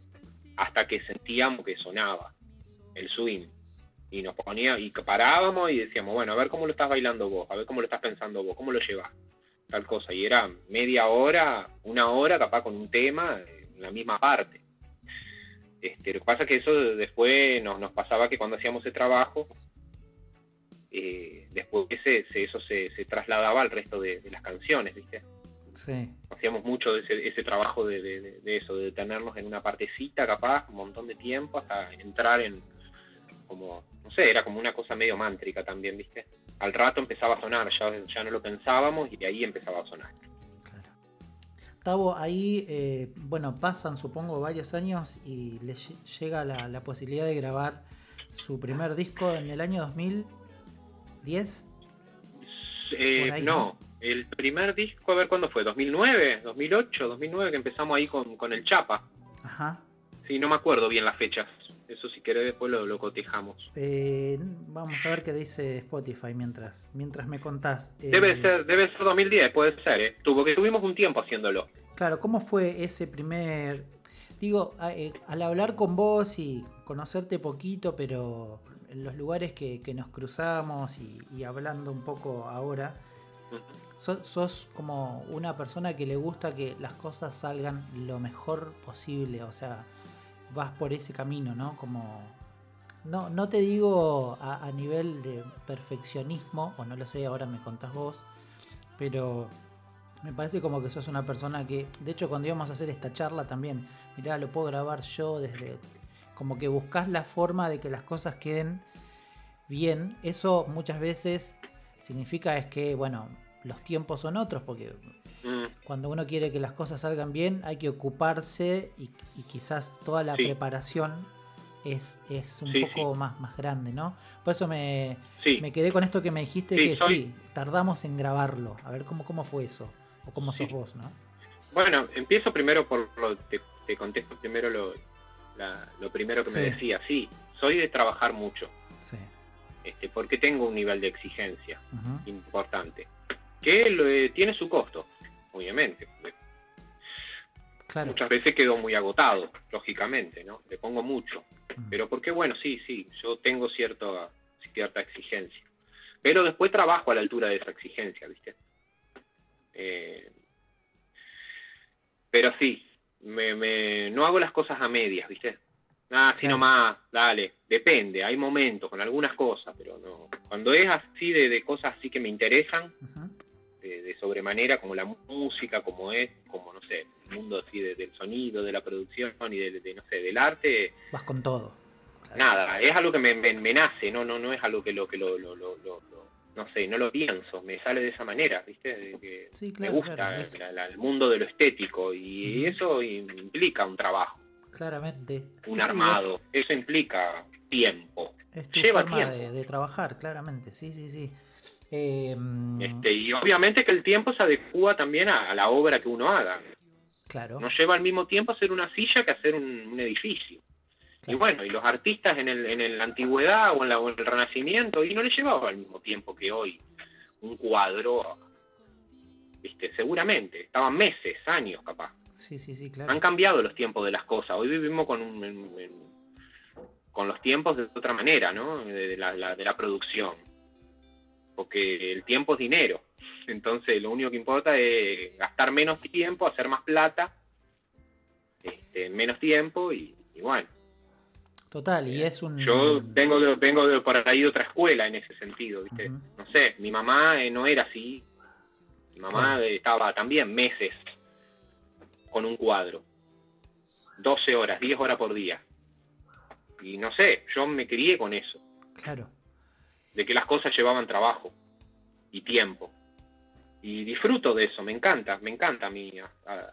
hasta que sentíamos que sonaba el swing. Y nos ponía, y parábamos y decíamos, bueno, a ver cómo lo estás bailando vos, a ver cómo lo estás pensando vos, cómo lo llevas, tal cosa. Y era media hora, una hora capaz con un tema en la misma parte. Este, lo que pasa es que eso después nos, nos pasaba que cuando hacíamos el trabajo, eh, después ese, eso se, trasladaba al resto de, las canciones, ¿viste? Sí. Hacíamos mucho ese, ese trabajo de, eso, de detenernos en una partecita capaz, un montón de tiempo, hasta entrar en, como, no sé, era como una cosa medio mántrica también, ¿viste? Al rato empezaba a sonar, ya, ya no lo pensábamos y de ahí empezaba a sonar. Claro. Tavo, ahí, eh, bueno, pasan supongo varios años y le llega la, la posibilidad de grabar su primer disco en el año 2000 ¿10? Eh, no, el primer disco, a ver cuándo fue, ¿2009? ¿2008? ¿2009 que empezamos ahí con, el Chapa? Ajá. Sí, no me acuerdo bien las fechas. Eso si querés después lo, lo cotejamos. Eh, vamos a ver qué dice Spotify mientras, mientras me contás. Eh, Debe ser, debe ser 2010, puede ser, ¿eh? Tuvo que tuvimos un tiempo haciéndolo. Claro, ¿cómo fue ese primer... Digo, eh, al hablar con vos y conocerte poquito, pero en los lugares que, que nos cruzamos y, y hablando un poco ahora, sos, sos como una persona que le gusta que las cosas salgan lo mejor posible, o sea, vas por ese camino, ¿no? Como... No, no te digo a, nivel de perfeccionismo, o no lo sé, ahora me contás vos, pero me parece como que sos una persona que, de hecho, cuando íbamos a hacer esta charla también, mirá, lo puedo grabar yo desde. Como que buscas la forma de que las cosas queden bien. Eso muchas veces significa es que, bueno, los tiempos son otros, porque Mm, cuando uno quiere que las cosas salgan bien, hay que ocuparse y, y quizás toda la Sí. preparación es, es un Sí, poco Más, más grande, ¿no? Por eso me, me quedé con esto que me dijiste que soy- sí, tardamos en grabarlo. A ver cómo, cómo fue eso. O cómo sos vos, ¿no? Bueno, empiezo primero por lo, te, te contesto primero lo, la- lo primero que me decía. Sí, soy de trabajar mucho, Sí. este, porque tengo un nivel de exigencia importante, que lo- eh, tiene su costo, obviamente. Claro. Muchas veces quedo muy agotado, lógicamente, ¿no? Le pongo mucho. Mm. Pero porque, bueno, sí, sí, yo tengo cierta, cierta exigencia. Pero después trabajo a la altura de esa exigencia, ¿viste? Eh, pero sí, me, me, no hago las cosas a medias, ¿viste? Ah, así Claro. nomás, dale, depende, hay momentos con algunas cosas, pero no. Cuando es así de, de cosas así que me interesan, Ujú. De, de sobremanera, como la música, como es, como no sé, el mundo así de- del sonido, de la producción y de, de, no sé, del arte, Vas con todo. Claro. nada, es algo que me, me, me nace, no, no, no es algo que lo que lo, lo, lo, lo- lo- no sé, no lo pienso, me sale de esa manera, ¿viste? De que Sí, me claro, gusta claro, es- la- la- el mundo de lo estético y eso implica un trabajo, Claramente. Sí, un sí, armado, eso implica tiempo. Es, tu Lleva forma tiempo. de trabajar, claramente. Sí, sí, sí. Eh, mm, Este, y obviamente que el tiempo se adecua también a, a la obra que uno haga. claro. No lleva al mismo tiempo hacer una silla que hacer un, un edificio. Y bueno, y los artistas en, el, en la antigüedad o en, la- o en el renacimiento, y no les llevaba al mismo tiempo que hoy un cuadro, ¿viste? Seguramente, estaban meses, años capaz. Sí, sí, sí, claro. Han cambiado los tiempos de las cosas. Hoy vivimos con, un- en- con los tiempos de otra manera, ¿no? De, de la, la- de la producción. Porque el tiempo es dinero. Entonces, lo único que importa es gastar menos tiempo, hacer más plata, este, en menos tiempo, y, y bueno. Total, y es un. Yo vengo de, vengo de por ahí de otra escuela en ese sentido, ¿viste? No sé, mi mamá eh, no era así. Mi mamá Claro. eh, estaba también meses con un cuadro. 12 horas, 10 horas por día. Y no sé, yo me crié con eso, Claro. De que las cosas llevaban trabajo y tiempo. Y disfruto de eso, me encanta, me encanta a mí a- a-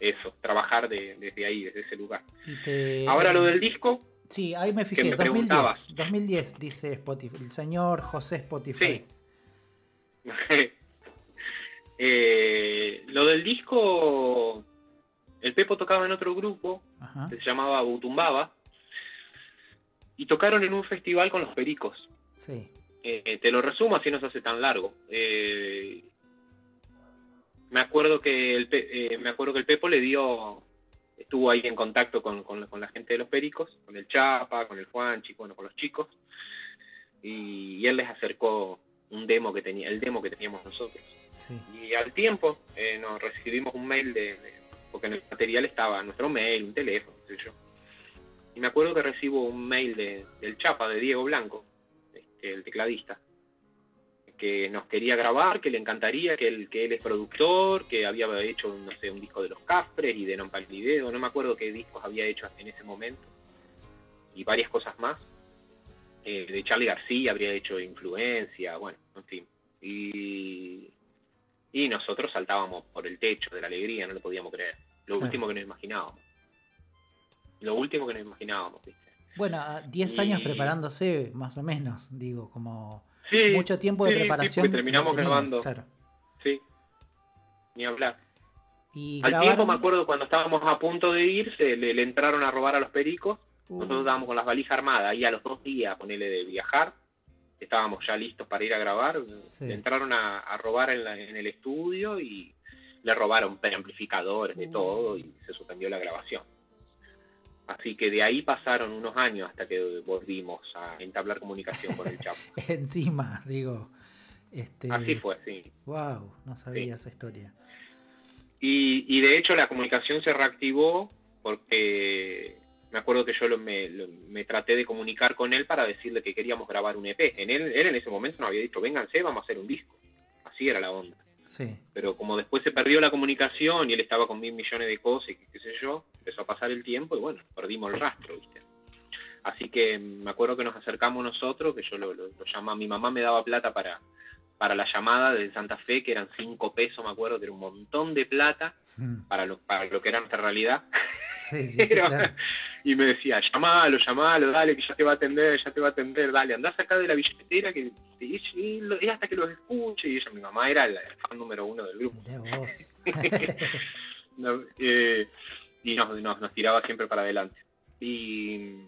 eso, trabajar de- desde ahí, desde ese lugar. Te- Ahora lo del disco, Sí, ahí me fijé. me 2010. preguntabas. 2010 dice Spotify. El señor José Spotify. Sí. Eh, lo del disco, el Pepo tocaba en otro grupo Ajá. que se llamaba Butumbaba y tocaron en un festival con los Pericos. Sí. Eh, te lo resumo así no se hace tan largo. Eh, me acuerdo que el eh, me acuerdo que el Pepo le dio estuvo ahí en contacto con, con, con la gente de los Pericos, con el Chapa, con el Juanchi, bueno, con los chicos y, y él les acercó un demo que tenía, el demo que teníamos nosotros. Sí. Y al tiempo eh, nos recibimos un mail de, de- porque en el material estaba nuestro mail, un teléfono, qué sé yo. Y me acuerdo que recibo un mail de, del Chapa, de Diego Blanco, el tecladista, que nos quería grabar, que le encantaría, que él, que él es productor, que había hecho, no sé, un disco de los Cafres y de Non Palidedo, no me acuerdo qué discos había hecho en ese momento, y varias cosas más. Eh, de Charlie García habría hecho Influencia, bueno, en fin. Y, y nosotros saltábamos por el techo de la alegría, no lo podíamos creer. Lo Claro. último que nos imaginábamos. Lo último que nos imaginábamos, ¿viste? Bueno, a 10 Y- años preparándose, más o menos. Digo, como. Sí, mucho tiempo de sí, sí, preparación. porque terminamos grabando. Claro. sí. Ni hablar. Y Al tiempo me acuerdo cuando estábamos a punto de irse, le, le entraron a robar a los pericos. Uh, Nosotros estábamos con las valijas armadas y a los dos días, ponerle de viajar, estábamos ya listos para ir a grabar. Sí. Le entraron a, a robar en, la- en el estudio y le robaron preamplificadores, de Uh. todo, y se suspendió la grabación. Así que de ahí pasaron unos años hasta que volvimos a entablar comunicación con el Chapo. encima, digo. Este, Así fue, sí. Wow, no sabía Sí. esa historia. Y, y de hecho la comunicación se reactivó porque me acuerdo que yo lo- me, lo- me traté de comunicar con él para decirle que queríamos grabar un EP. En él, él en ese momento nos había dicho, vénganse, vamos a hacer un disco. Así era la onda. Sí, Pero como después se perdió la comunicación y él estaba con mil millones de cosas y qué, sé yo, empezó a pasar el tiempo y bueno, perdimos el rastro, ¿viste? Así que mm, me acuerdo que nos acercamos nosotros, que yo lo, lo, lo llamaba, mi mamá me daba plata para, para la llamada de Santa Fe, que eran cinco pesos, me acuerdo, que era un montón de plata Mm. para lo, para lo que era nuestra realidad. sí, sí, sí, Pero- claro. Y me decía, llamalo, llamalo, dale, que ya te va a atender, ya te va a atender, dale, andá acá de la billetera que y, y lo- y hasta que los escuche. Y ella, mi mamá, era el fan número uno del grupo. Mirá vos. No, eh, y nos, nos, nos tiraba siempre para adelante. Y,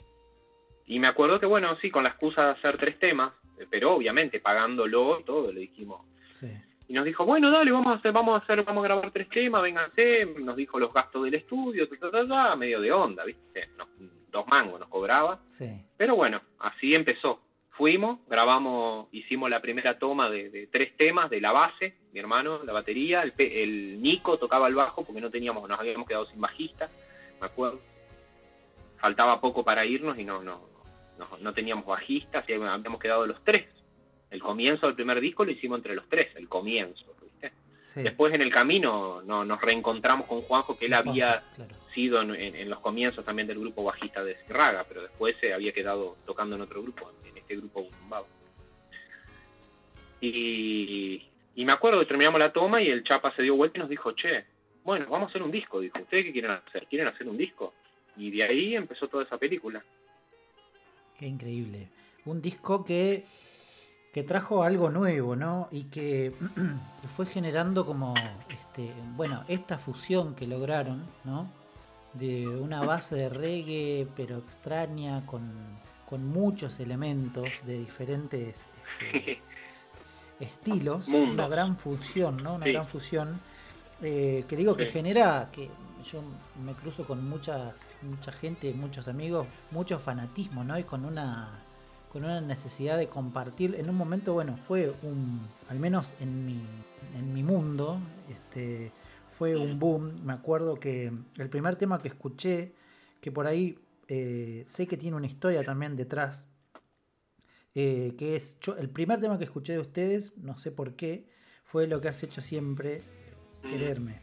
y me acuerdo que, bueno, sí, con la excusa de hacer tres temas, eh, pero obviamente pagándolo y todo, le dijimos. sí, Y nos dijo, bueno, dale, vamos a hacer, vamos a hacer, vamos a grabar tres temas, vénganse, nos dijo los gastos del estudio, ta, ta, ta, ta, medio de onda, ¿viste? Nos- dos mangos nos cobraba. sí. Pero bueno, así empezó. Fuimos, grabamos, hicimos la primera toma de, de tres temas de la base, mi hermano, la batería, el, el Nico tocaba el bajo porque no teníamos, nos habíamos quedado sin bajista, me acuerdo. Faltaba poco para irnos y no, no, no, no teníamos bajistas y habíamos quedado los tres. El comienzo del primer disco lo hicimos entre los tres, el comienzo, ¿viste? sí. Después en el camino no, nos reencontramos con Juanjo, que él Juanjo, había claro. sido en, en- en los comienzos también del grupo bajista de Raga, pero después se había quedado tocando en otro grupo, en este grupo Bumbao. Y, y me acuerdo que terminamos la toma y el Chapa se dio vuelta y nos dijo, che, bueno, vamos a hacer un disco, dijo, ¿ustedes qué quieren hacer? ¿Quieren hacer un disco? Y de ahí empezó toda esa película. Qué increíble. Un disco que, que trajo algo nuevo, ¿no? Y que fue generando como, este, bueno, esta fusión que lograron, ¿no? De una base de reggae, pero extraña, con, con muchos elementos de diferentes este, estilos. Una gran fusión, ¿no? Una Sí. gran fusión. eh, que digo que Sí. genera que yo me cruzo con muchas mucha gente muchos amigos mucho fanatismo no y con una con una necesidad de compartir en un momento bueno fue un al menos en mi en mi mundo este fue un boom me acuerdo que el primer tema que escuché que por ahí eh, sé que tiene una historia también detrás eh, que es yo, el primer tema que escuché de ustedes no sé por qué fue lo que has hecho siempre quererme.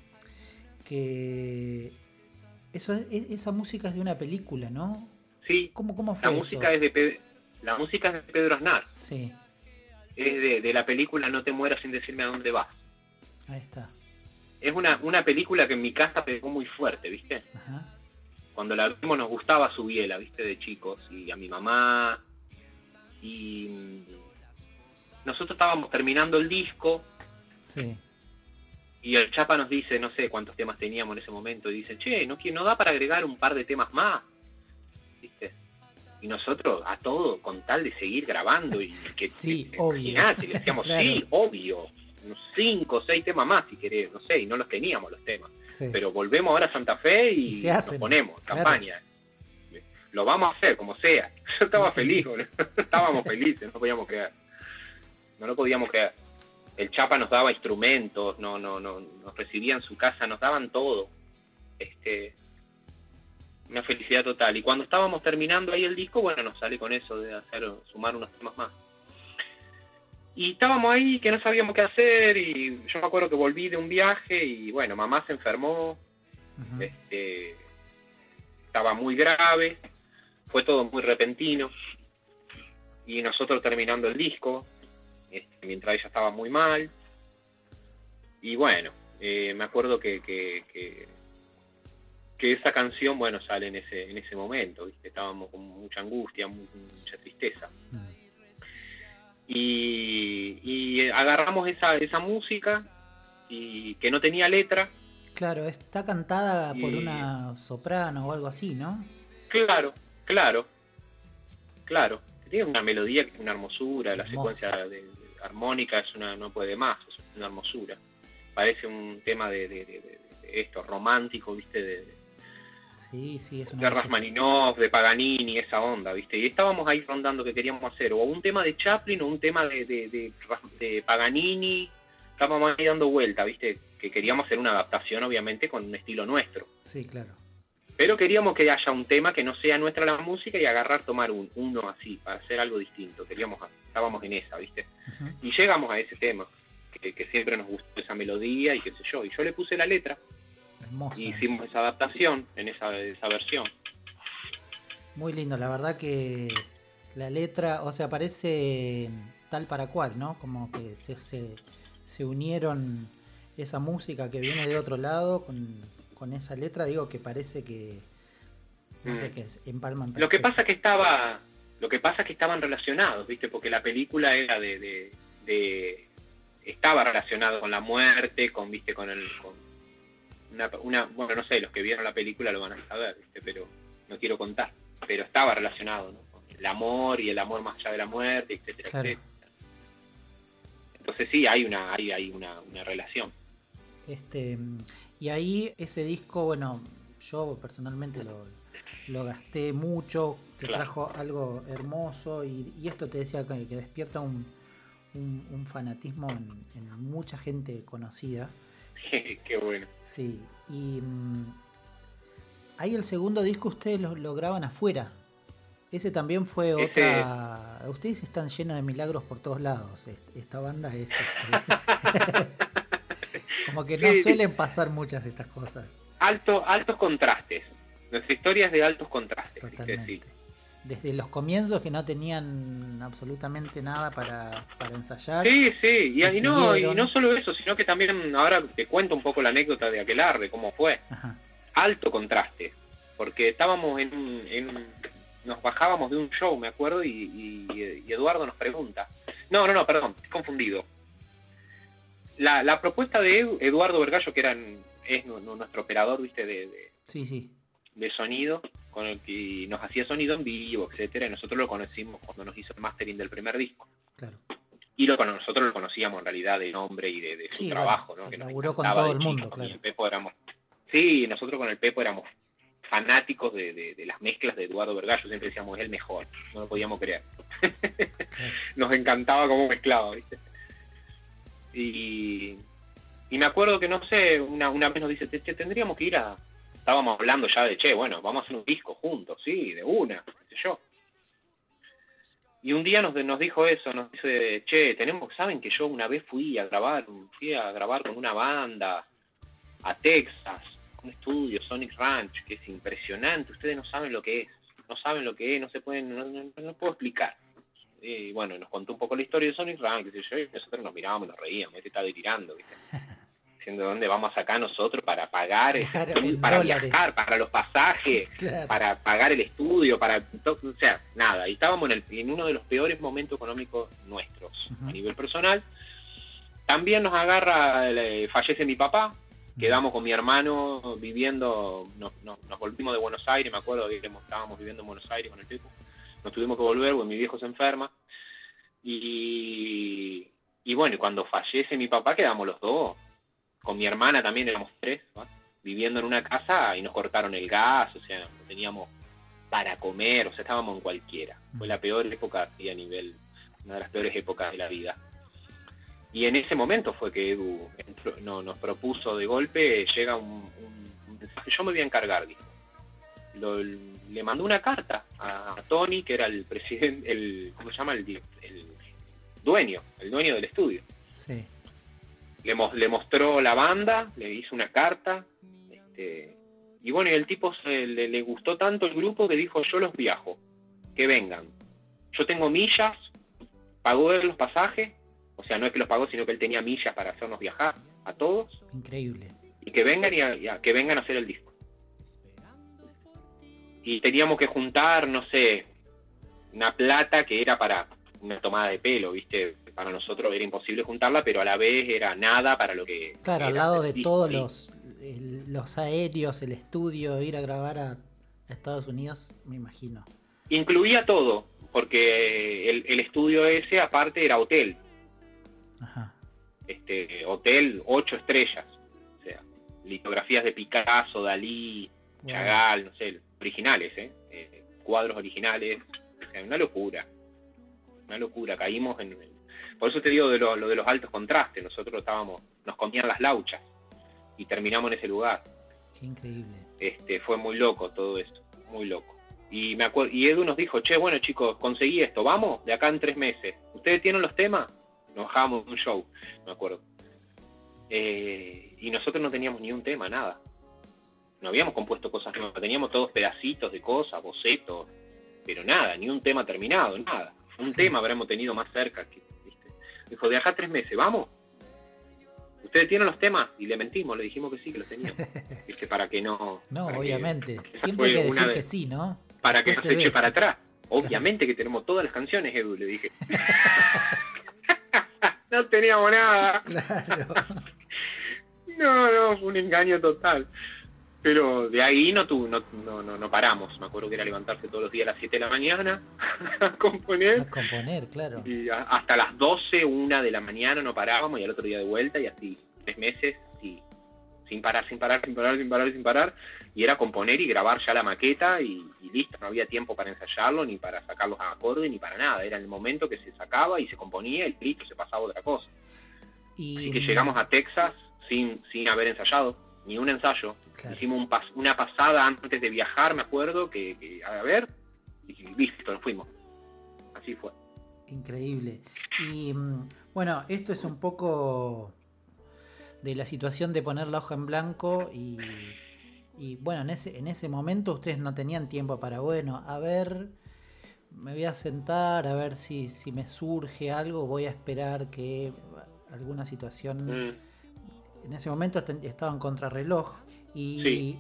Que eso es- es- esa música es de una película, ¿no? Sí, ¿Cómo, cómo fue la eso? música es de la música es de Pedro Aznar, Sí, es de, de la película No te mueras sin decirme a dónde vas. ahí está. Es una, una película que en mi casa pegó muy fuerte, ¿viste? Ajá. cuando la vimos nos gustaba su biela, viste, de chicos, y a mi mamá. Y mm, nosotros estábamos terminando el disco Sí, y el Chapa nos dice, no sé cuántos temas teníamos en ese momento, y dice, che, ¿no, no da para agregar un par de temas más? ¿Viste? Y nosotros a todo, con tal de seguir grabando y que... Sí, que- obvio. imaginate, le decíamos, Claro. sí, obvio, unos cinco o seis temas más si querés, no sé, y no los teníamos los temas. sí. pero volvemos ahora a Santa Fe y, Y se hacen, nos ponemos, claro. campaña. Lo vamos a hacer, como sea. Yo estaba Sí, feliz, estábamos felices, no podíamos creer. No lo podíamos creer. El Chapa nos daba instrumentos, no, no, no, nos recibía en su casa, nos daban todo. Este, una felicidad total. Y cuando estábamos terminando ahí el disco, bueno, nos sale con eso de hacer, sumar unos temas más. Y estábamos ahí que no sabíamos qué hacer y yo me acuerdo que volví de un viaje y bueno, mamá se enfermó, este, estaba muy grave, fue todo muy repentino y nosotros terminando el disco, este, mientras ella estaba muy mal y bueno, eh, me acuerdo que, que, que, que esa canción, bueno, sale en ese, en ese momento, ¿viste? estábamos con mucha angustia, mu- mucha tristeza Mm. y, y agarramos esa, esa música y que no tenía letra Claro, está cantada por una soprano o algo así, ¿no? Claro, claro, claro. Tiene una melodía una hermosura, la secuencia de, armónica es una no puede más, es una hermosura. Parece un tema de, esto, romántico, ¿viste? De, sí, sí, es una de Rasmaninov, de Paganini, esa onda, ¿viste? Y estábamos ahí rondando que queríamos hacer, o un tema de Chaplin o un tema de, de Paganini, estábamos ahí dando vuelta, ¿viste? Que queríamos hacer una adaptación, obviamente, con un estilo nuestro. Sí, claro. Pero queríamos que haya un tema que no sea nuestra la música y agarrar, tomar un, uno así, para hacer algo distinto. Queríamos, estábamos en esa, ¿viste? Y llegamos a ese tema, que, siempre nos gustó esa melodía y qué sé yo. Y yo le puse la letra. Y hicimos esa adaptación en esa, esa versión. Muy lindo, la verdad que la letra, o sea, parece tal para cual, ¿no? Como que se, se se unieron esa música que viene de otro lado con, esa letra, digo que parece que no sé mm. qué es, empalman. Lo que pasa que estaba lo que pasa que estaban relacionados, ¿viste? Porque la película era de, de, estaba relacionado con la muerte, con viste con el con una, bueno, no sé, los que vieron la película lo van a saber, ¿viste? Pero no quiero contar, pero estaba relacionado, ¿no? Con el amor y el amor más allá de la muerte, etcétera, etcétera. Entonces sí, hay una, hay, hay una, relación. Este, y ahí ese disco, bueno, yo personalmente lo, gasté mucho, que trajo algo hermoso y, esto te decía que, despierta un, un, fanatismo en, mucha gente conocida. Qué bueno. Sí, y mm, ahí el segundo disco ustedes lo, lo graban afuera, ese también fue otra. Ustedes están llenos de milagros por todos lados. Esta banda es. Este, como que no suelen pasar muchas de estas cosas. Alto, altos contrastes. Nuestra historia es de altos contrastes. Desde los comienzos que no tenían absolutamente nada para, ensayar. Sí, sí, y, no, y no solo eso, sino que también ahora te cuento un poco la anécdota de Aquelarre, cómo fue. Alto contraste, porque estábamos en, en, nos bajábamos de un show, me acuerdo, y, Eduardo nos pregunta. No, no, no, perdón, he confundido. La, la propuesta de Eduardo Vergallo, que era, es nuestro operador, viste, de, de, sí, sí. De sonido, con el que nos hacía sonido en vivo, etcétera, y nosotros lo conocimos cuando nos hizo el mastering del primer disco. Claro. Y lo, nosotros lo conocíamos en realidad de nombre y de, su trabajo, ¿no? Que nos con todo el mundo, claro. sí, nosotros con el Pepo éramos fanáticos de, las mezclas de Eduardo Vergallo, siempre decíamos, es el mejor, no lo podíamos creer. Nos encantaba cómo mezclaba, ¿viste? Y, me acuerdo que, no sé, una, una vez nos dice, tendríamos que ir a... Estábamos hablando ya de, che, bueno, vamos a hacer un disco juntos, sí, de una, qué sé yo. Y un día nos, nos dijo eso, nos dice, che, tenemos, saben que yo una vez fui a grabar, fui a grabar con una banda a Texas, un estudio, Sonic Ranch, que es impresionante, ustedes no saben lo que es, no saben lo que es, no se pueden, no, puedo explicar. Y bueno, nos contó un poco la historia de Sonic Ranch, y nosotros nos mirábamos, nos reíamos, este está tirando, ¿viste? diciendo dónde vamos acá nosotros para pagar, para viajar, para los pasajes, para pagar el estudio, para o sea, nada, y estábamos en, el, en uno de los peores momentos económicos nuestros a nivel personal. También nos agarra, fallece mi papá, quedamos con mi hermano viviendo, nos, volvimos de Buenos Aires, me acuerdo que estábamos viviendo en Buenos Aires con el tipo, nos tuvimos que volver porque mi viejo se enferma. Y, y bueno, cuando fallece mi papá quedamos los dos, con mi hermana también éramos tres, viviendo en una casa y nos cortaron el gas, o sea, no teníamos para comer, o sea, estábamos en cualquiera. Fue la peor época a nivel, una de las peores épocas de la vida. Y en ese momento fue que Edu no, nos propuso de golpe, llega un, mensaje, yo me voy a encargar, dijo. le mandó una carta a, Tony, que era el presidente, el, ¿cómo se llama? El, el dueño, el dueño del estudio. Sí. Le, le mostró la banda, le hizo una carta, este, y bueno, y el tipo se, le, le gustó tanto el grupo que dijo, yo los viajo, que vengan. Yo tengo millas, pagó los pasajes, o sea, no es que los pagó, sino que él tenía millas para hacernos viajar a todos. Increíble. Y que vengan y, a, que vengan a hacer el disco. Y teníamos que juntar, no sé, una plata que era para una tomada de pelo, ¿viste? Para nosotros era imposible juntarla, pero a la vez era nada para lo que... Claro, al lado de todos los, los aéreos, el estudio, ir a grabar a Estados Unidos, me imagino. Incluía todo, porque el, el estudio ese aparte era hotel. Ajá. Este, hotel ocho estrellas. O sea, litografías de Picasso, Dalí, Chagall, no sé, originales, ¿eh? ¿eh? cuadros originales. una locura. Una locura. Caímos en. Por eso te digo de lo, de los altos contrastes. Nosotros estábamos. Nos comían las lauchas. Y terminamos en ese lugar. Qué increíble. Este, fue muy loco todo esto. Muy loco. Y, me acuerdo, y Edu nos dijo, che, bueno chicos, conseguí esto, vamos, de acá en tres meses. ¿Ustedes tienen los temas? Nos bajamos un show, me acuerdo. Eh, y nosotros no teníamos ni un tema, nada. No habíamos compuesto cosas nuevas, teníamos todos pedacitos de cosas, bocetos, pero nada, ni un tema terminado, nada. Un tema habremos tenido más cerca. Que. Dijo, de acá tres meses, ¿vamos? ¿Ustedes tienen los temas? Y le mentimos, le dijimos que sí, que los teníamos. que para que no... No, obviamente. Siempre hay que decir que sí, ¿no? Para que no se, eche para atrás. Obviamente que tenemos todas las canciones, Edu, le dije. no teníamos nada. Claro. No, no, fue un engaño total. Pero de ahí no, tu, no, no, no, paramos. Me acuerdo que era levantarse todos los días a las 7 de la mañana a componer. A componer, claro. Y hasta las 12, 1 de la mañana no parábamos y al otro día de vuelta y así tres meses y sin parar, sin parar, sin parar, sin parar, sin parar. Y era componer y grabar ya la maqueta y, listo. No había tiempo para ensayarlo, ni para sacarlos a acorde, ni para nada. Era el momento que se sacaba y se componía y listo, se pasaba otra cosa. Y... Así que llegamos a Texas sin, sin haber ensayado, ni un ensayo. Hicimos un una pasada antes de viajar, me acuerdo, que, a ver, y listo, nos fuimos. Así fue. Increíble. Y mm, bueno, esto es un poco de la situación de poner la hoja en blanco y, y bueno, en ese, en ese momento ustedes no tenían tiempo para, bueno, a ver, me voy a sentar, a ver si, si me surge algo, voy a esperar que alguna situación... Mm. En ese momento estaban contrarreloj y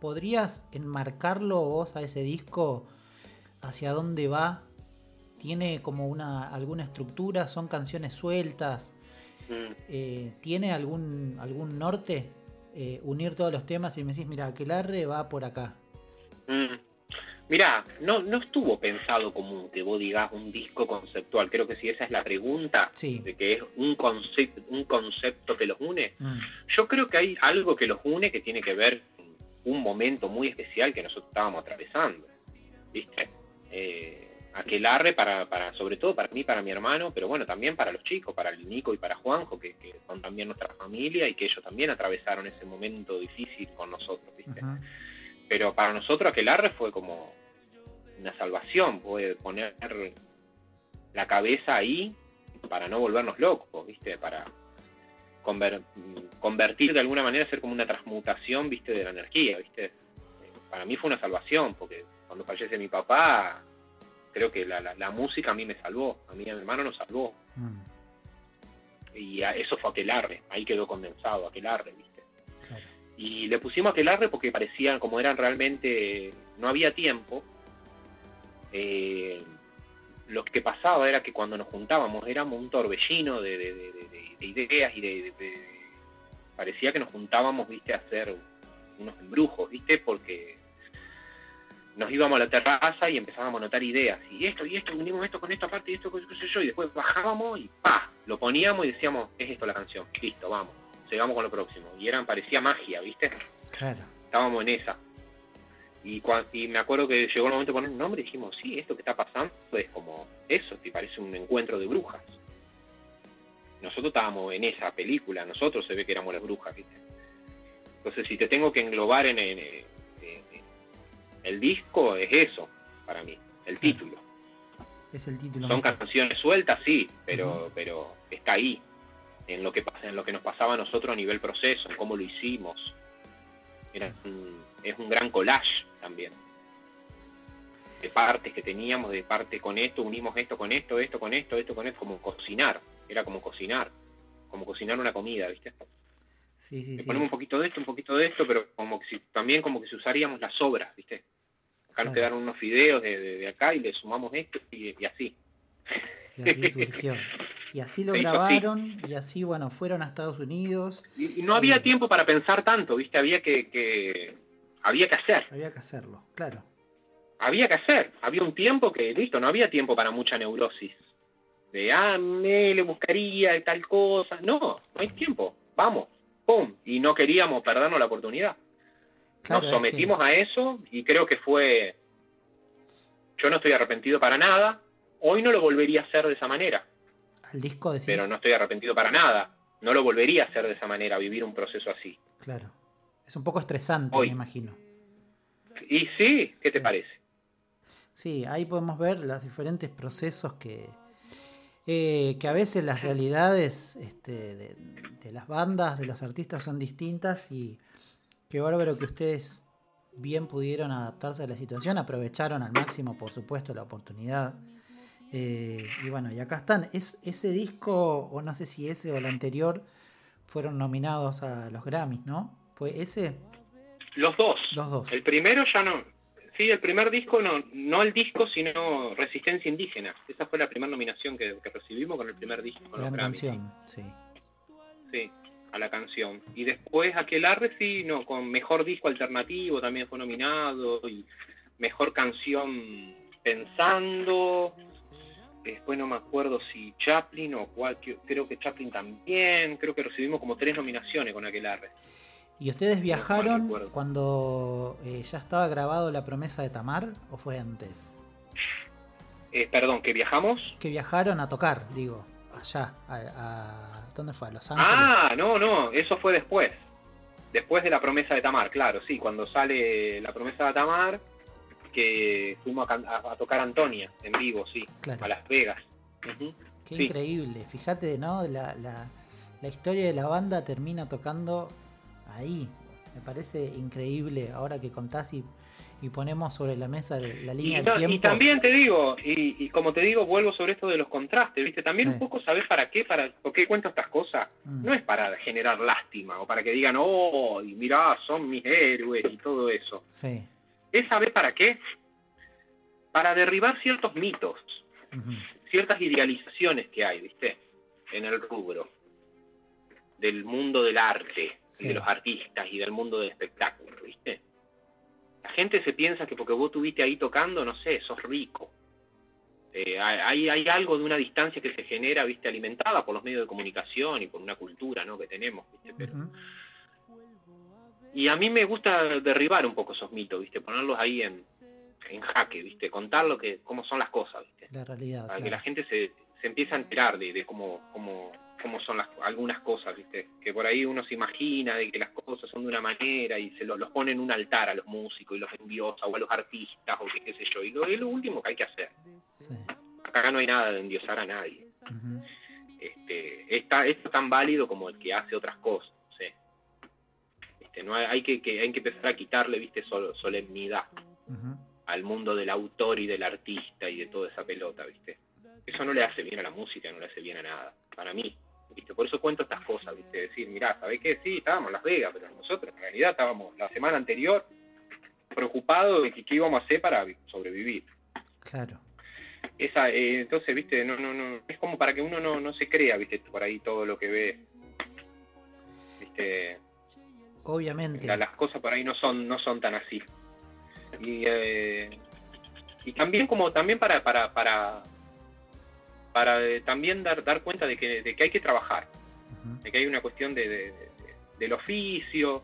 podrías enmarcarlo vos a ese disco hacia dónde va. Tiene como una alguna estructura, son canciones sueltas, Mm. Eh, ¿Tiene algún, algún norte? Eh, unir todos los temas y me decís, mira, Aquelarre va por acá. Mm. Mira, no, no estuvo pensado como que vos digas un disco conceptual. Creo que si esa es la pregunta, de que es un, concepto, un concepto que los une, mm. yo creo que hay algo que los une que tiene que ver con un momento muy especial que nosotros estábamos atravesando. ¿Viste? Eh, aquelarre para, para, sobre todo para mí, para mi hermano, pero bueno, también para los chicos, para el Nico y para Juanjo, que, son también nuestra familia y que ellos también atravesaron ese momento difícil con nosotros, ¿viste? Pero para nosotros aquelarre fue como una salvación, poder poner la cabeza ahí para no volvernos locos, ¿viste? Para convertir de alguna manera, ser como una transmutación, ¿viste? De la energía, ¿viste? Para mí fue una salvación, porque cuando fallece mi papá, creo que la, la, música a mí me salvó, a mí a mi hermano nos salvó. Mm. Y eso fue aquelarre, ahí quedó condensado, aquelarre, ¿viste? Y le pusimos aquelarre porque parecían, como eran realmente, no había tiempo, eh, lo que pasaba era que cuando nos juntábamos éramos un torbellino de, de ideas y de, parecía que nos juntábamos, viste, a hacer unos embrujos, viste, porque nos íbamos a la terraza y empezábamos a anotar ideas. Y esto, y esto, unimos esto con esto aparte, y esto, qué sé yo. Y después bajábamos y pa, lo poníamos y decíamos, es esto la canción. Listo, vamos. Llegamos con lo próximo. Y eran, parecía magia, ¿viste? Claro. Estábamos en esa. Y, y me acuerdo que llegó el momento de poner un nombre y dijimos, sí, esto que está pasando es como eso, te parece un encuentro de brujas. Nosotros estábamos en esa película, nosotros se ve que éramos las brujas, ¿viste? Entonces, si te tengo que englobar en, en, el disco es eso, para mí, el título. Es el título. Son canciones sueltas, sí, pero, pero está ahí, en lo que en lo que nos pasaba a nosotros a nivel proceso, en cómo lo hicimos. Es un gran collage también. De partes que teníamos, de parte con esto, unimos esto con esto, esto con esto, esto con esto, como cocinar. Era como cocinar, como cocinar una comida, ¿viste? Sí, sí, Ponemos un poquito de esto, un poquito de esto, pero como que si, también como que si usaríamos las sobras, ¿viste? Acá nos quedaron unos fideos de, acá y le sumamos esto y, así. Y así surgió. Y así lo grabaron y así, bueno, fueron a Estados Unidos. Y, no había tiempo para pensar tanto, ¿viste? Había que, que, había que hacer. Había que hacerlo, claro. Había que hacer. Había un tiempo que, listo, no había tiempo para mucha neurosis. De, ah, me le buscaría tal cosa. No, no hay tiempo. Vamos, pum. Y no queríamos perdernos la oportunidad. Nos sometimos a eso y creo que fue... Yo no estoy arrepentido para nada. Hoy no lo volvería a hacer de esa manera disco Pero no estoy arrepentido para nada. No lo volvería a hacer de esa manera, vivir un proceso así. Claro. Es un poco estresante, me imagino. Y sí, ¿qué te parece? Sí, ahí podemos ver los diferentes procesos que, eh, que a veces las realidades este, de, de, las bandas, de los artistas son distintas y qué bárbaro que ustedes bien pudieron adaptarse a la situación, aprovecharon al máximo, por supuesto, la oportunidad eh, y bueno, y acá están. Es, ese disco, o no sé si ese o el anterior, fueron nominados a los Grammys, ¿no? ¿Fue ese? Los dos. Los dos. El primero ya no. Sí, el primer disco, no, no el disco, sino Resistencia Indígena. Esa fue la primera nominación que, recibimos con el primer disco. Con la canción, sí. Sí, a la canción. Y después Aquelarre, sí, no, con Mejor Disco Alternativo también fue nominado. Y Mejor Canción Pensando Después no me acuerdo si Chaplin o cuál, creo que Chaplin también, creo que recibimos como tres nominaciones con aquel arre. ¿Y ustedes viajaron cuando eh, ya estaba grabado La promesa de Tamar o fue antes? Eh, perdón, ¿que viajamos? Que viajaron a tocar, digo, allá, a, ¿dónde fue? ¿A Los Ángeles? Ah, no, no, eso fue después. Después de La promesa de Tamar, claro, sí, cuando sale La promesa de Tamar, que fuimos a, tocar Antonia en vivo, sí, a Las Vegas. Qué increíble, fíjate, ¿no? La, la, la, historia de la banda termina tocando ahí. Me parece increíble ahora que contás y, y ponemos sobre la mesa la línea del tiempo. Y también te digo, y, como te digo, vuelvo sobre esto de los contrastes, ¿viste? También un poco sabes para qué, para por qué cuento estas cosas. Mm. No es para generar lástima o para que digan, oh, y mirá, son mis héroes y todo eso. Sí ¿Es saber para qué? Para derribar ciertos mitos, ciertas idealizaciones que hay, ¿viste? En el rubro del mundo del arte y de los artistas y del mundo del espectáculo, ¿viste? La gente se piensa que porque vos estuviste ahí tocando, no sé, sos rico. Eh, hay, hay algo de una distancia que se genera, viste, alimentada por los medios de comunicación y por una cultura, ¿no? Que tenemos, viste, pero y a mí me gusta derribar un poco esos mitos, ¿viste? Ponerlos ahí en, en jaque, ¿viste? Contar lo que, cómo son las cosas, ¿viste? La realidad. Para que la gente se, se empiece a enterar de, de cómo, cómo, cómo son las, algunas cosas, ¿viste? Que por ahí uno se imagina de que las cosas son de una manera y se los pone en un altar a los músicos y los endiosa o a los artistas o qué, sé yo. Y lo, es lo último que hay que hacer. Acá no hay nada de endiosar a nadie. este, está, es tan válido como el que hace otras cosas. No hay, que, hay que empezar a quitarle, viste, solemnidad al mundo del autor y del artista y de toda esa pelota, viste. Eso no le hace bien a la música, no le hace bien a nada, para mí. ¿Viste? Por eso cuento estas cosas, ¿viste? Decir, mirá, ¿sabés qué? Sí, estábamos en Las Vegas, pero nosotros en realidad estábamos la semana anterior preocupados de qué íbamos a hacer para sobrevivir. Claro. Esa, eh, entonces, viste, no, no, no, es como para que uno no, no se crea, viste, por ahí todo lo que ve. Viste, Obviamente. las cosas por ahí no son, no son tan así. Y, eh, y también como también para, para, para, para eh, también dar, dar cuenta de que, de que hay que trabajar, de que hay una cuestión de, del oficio,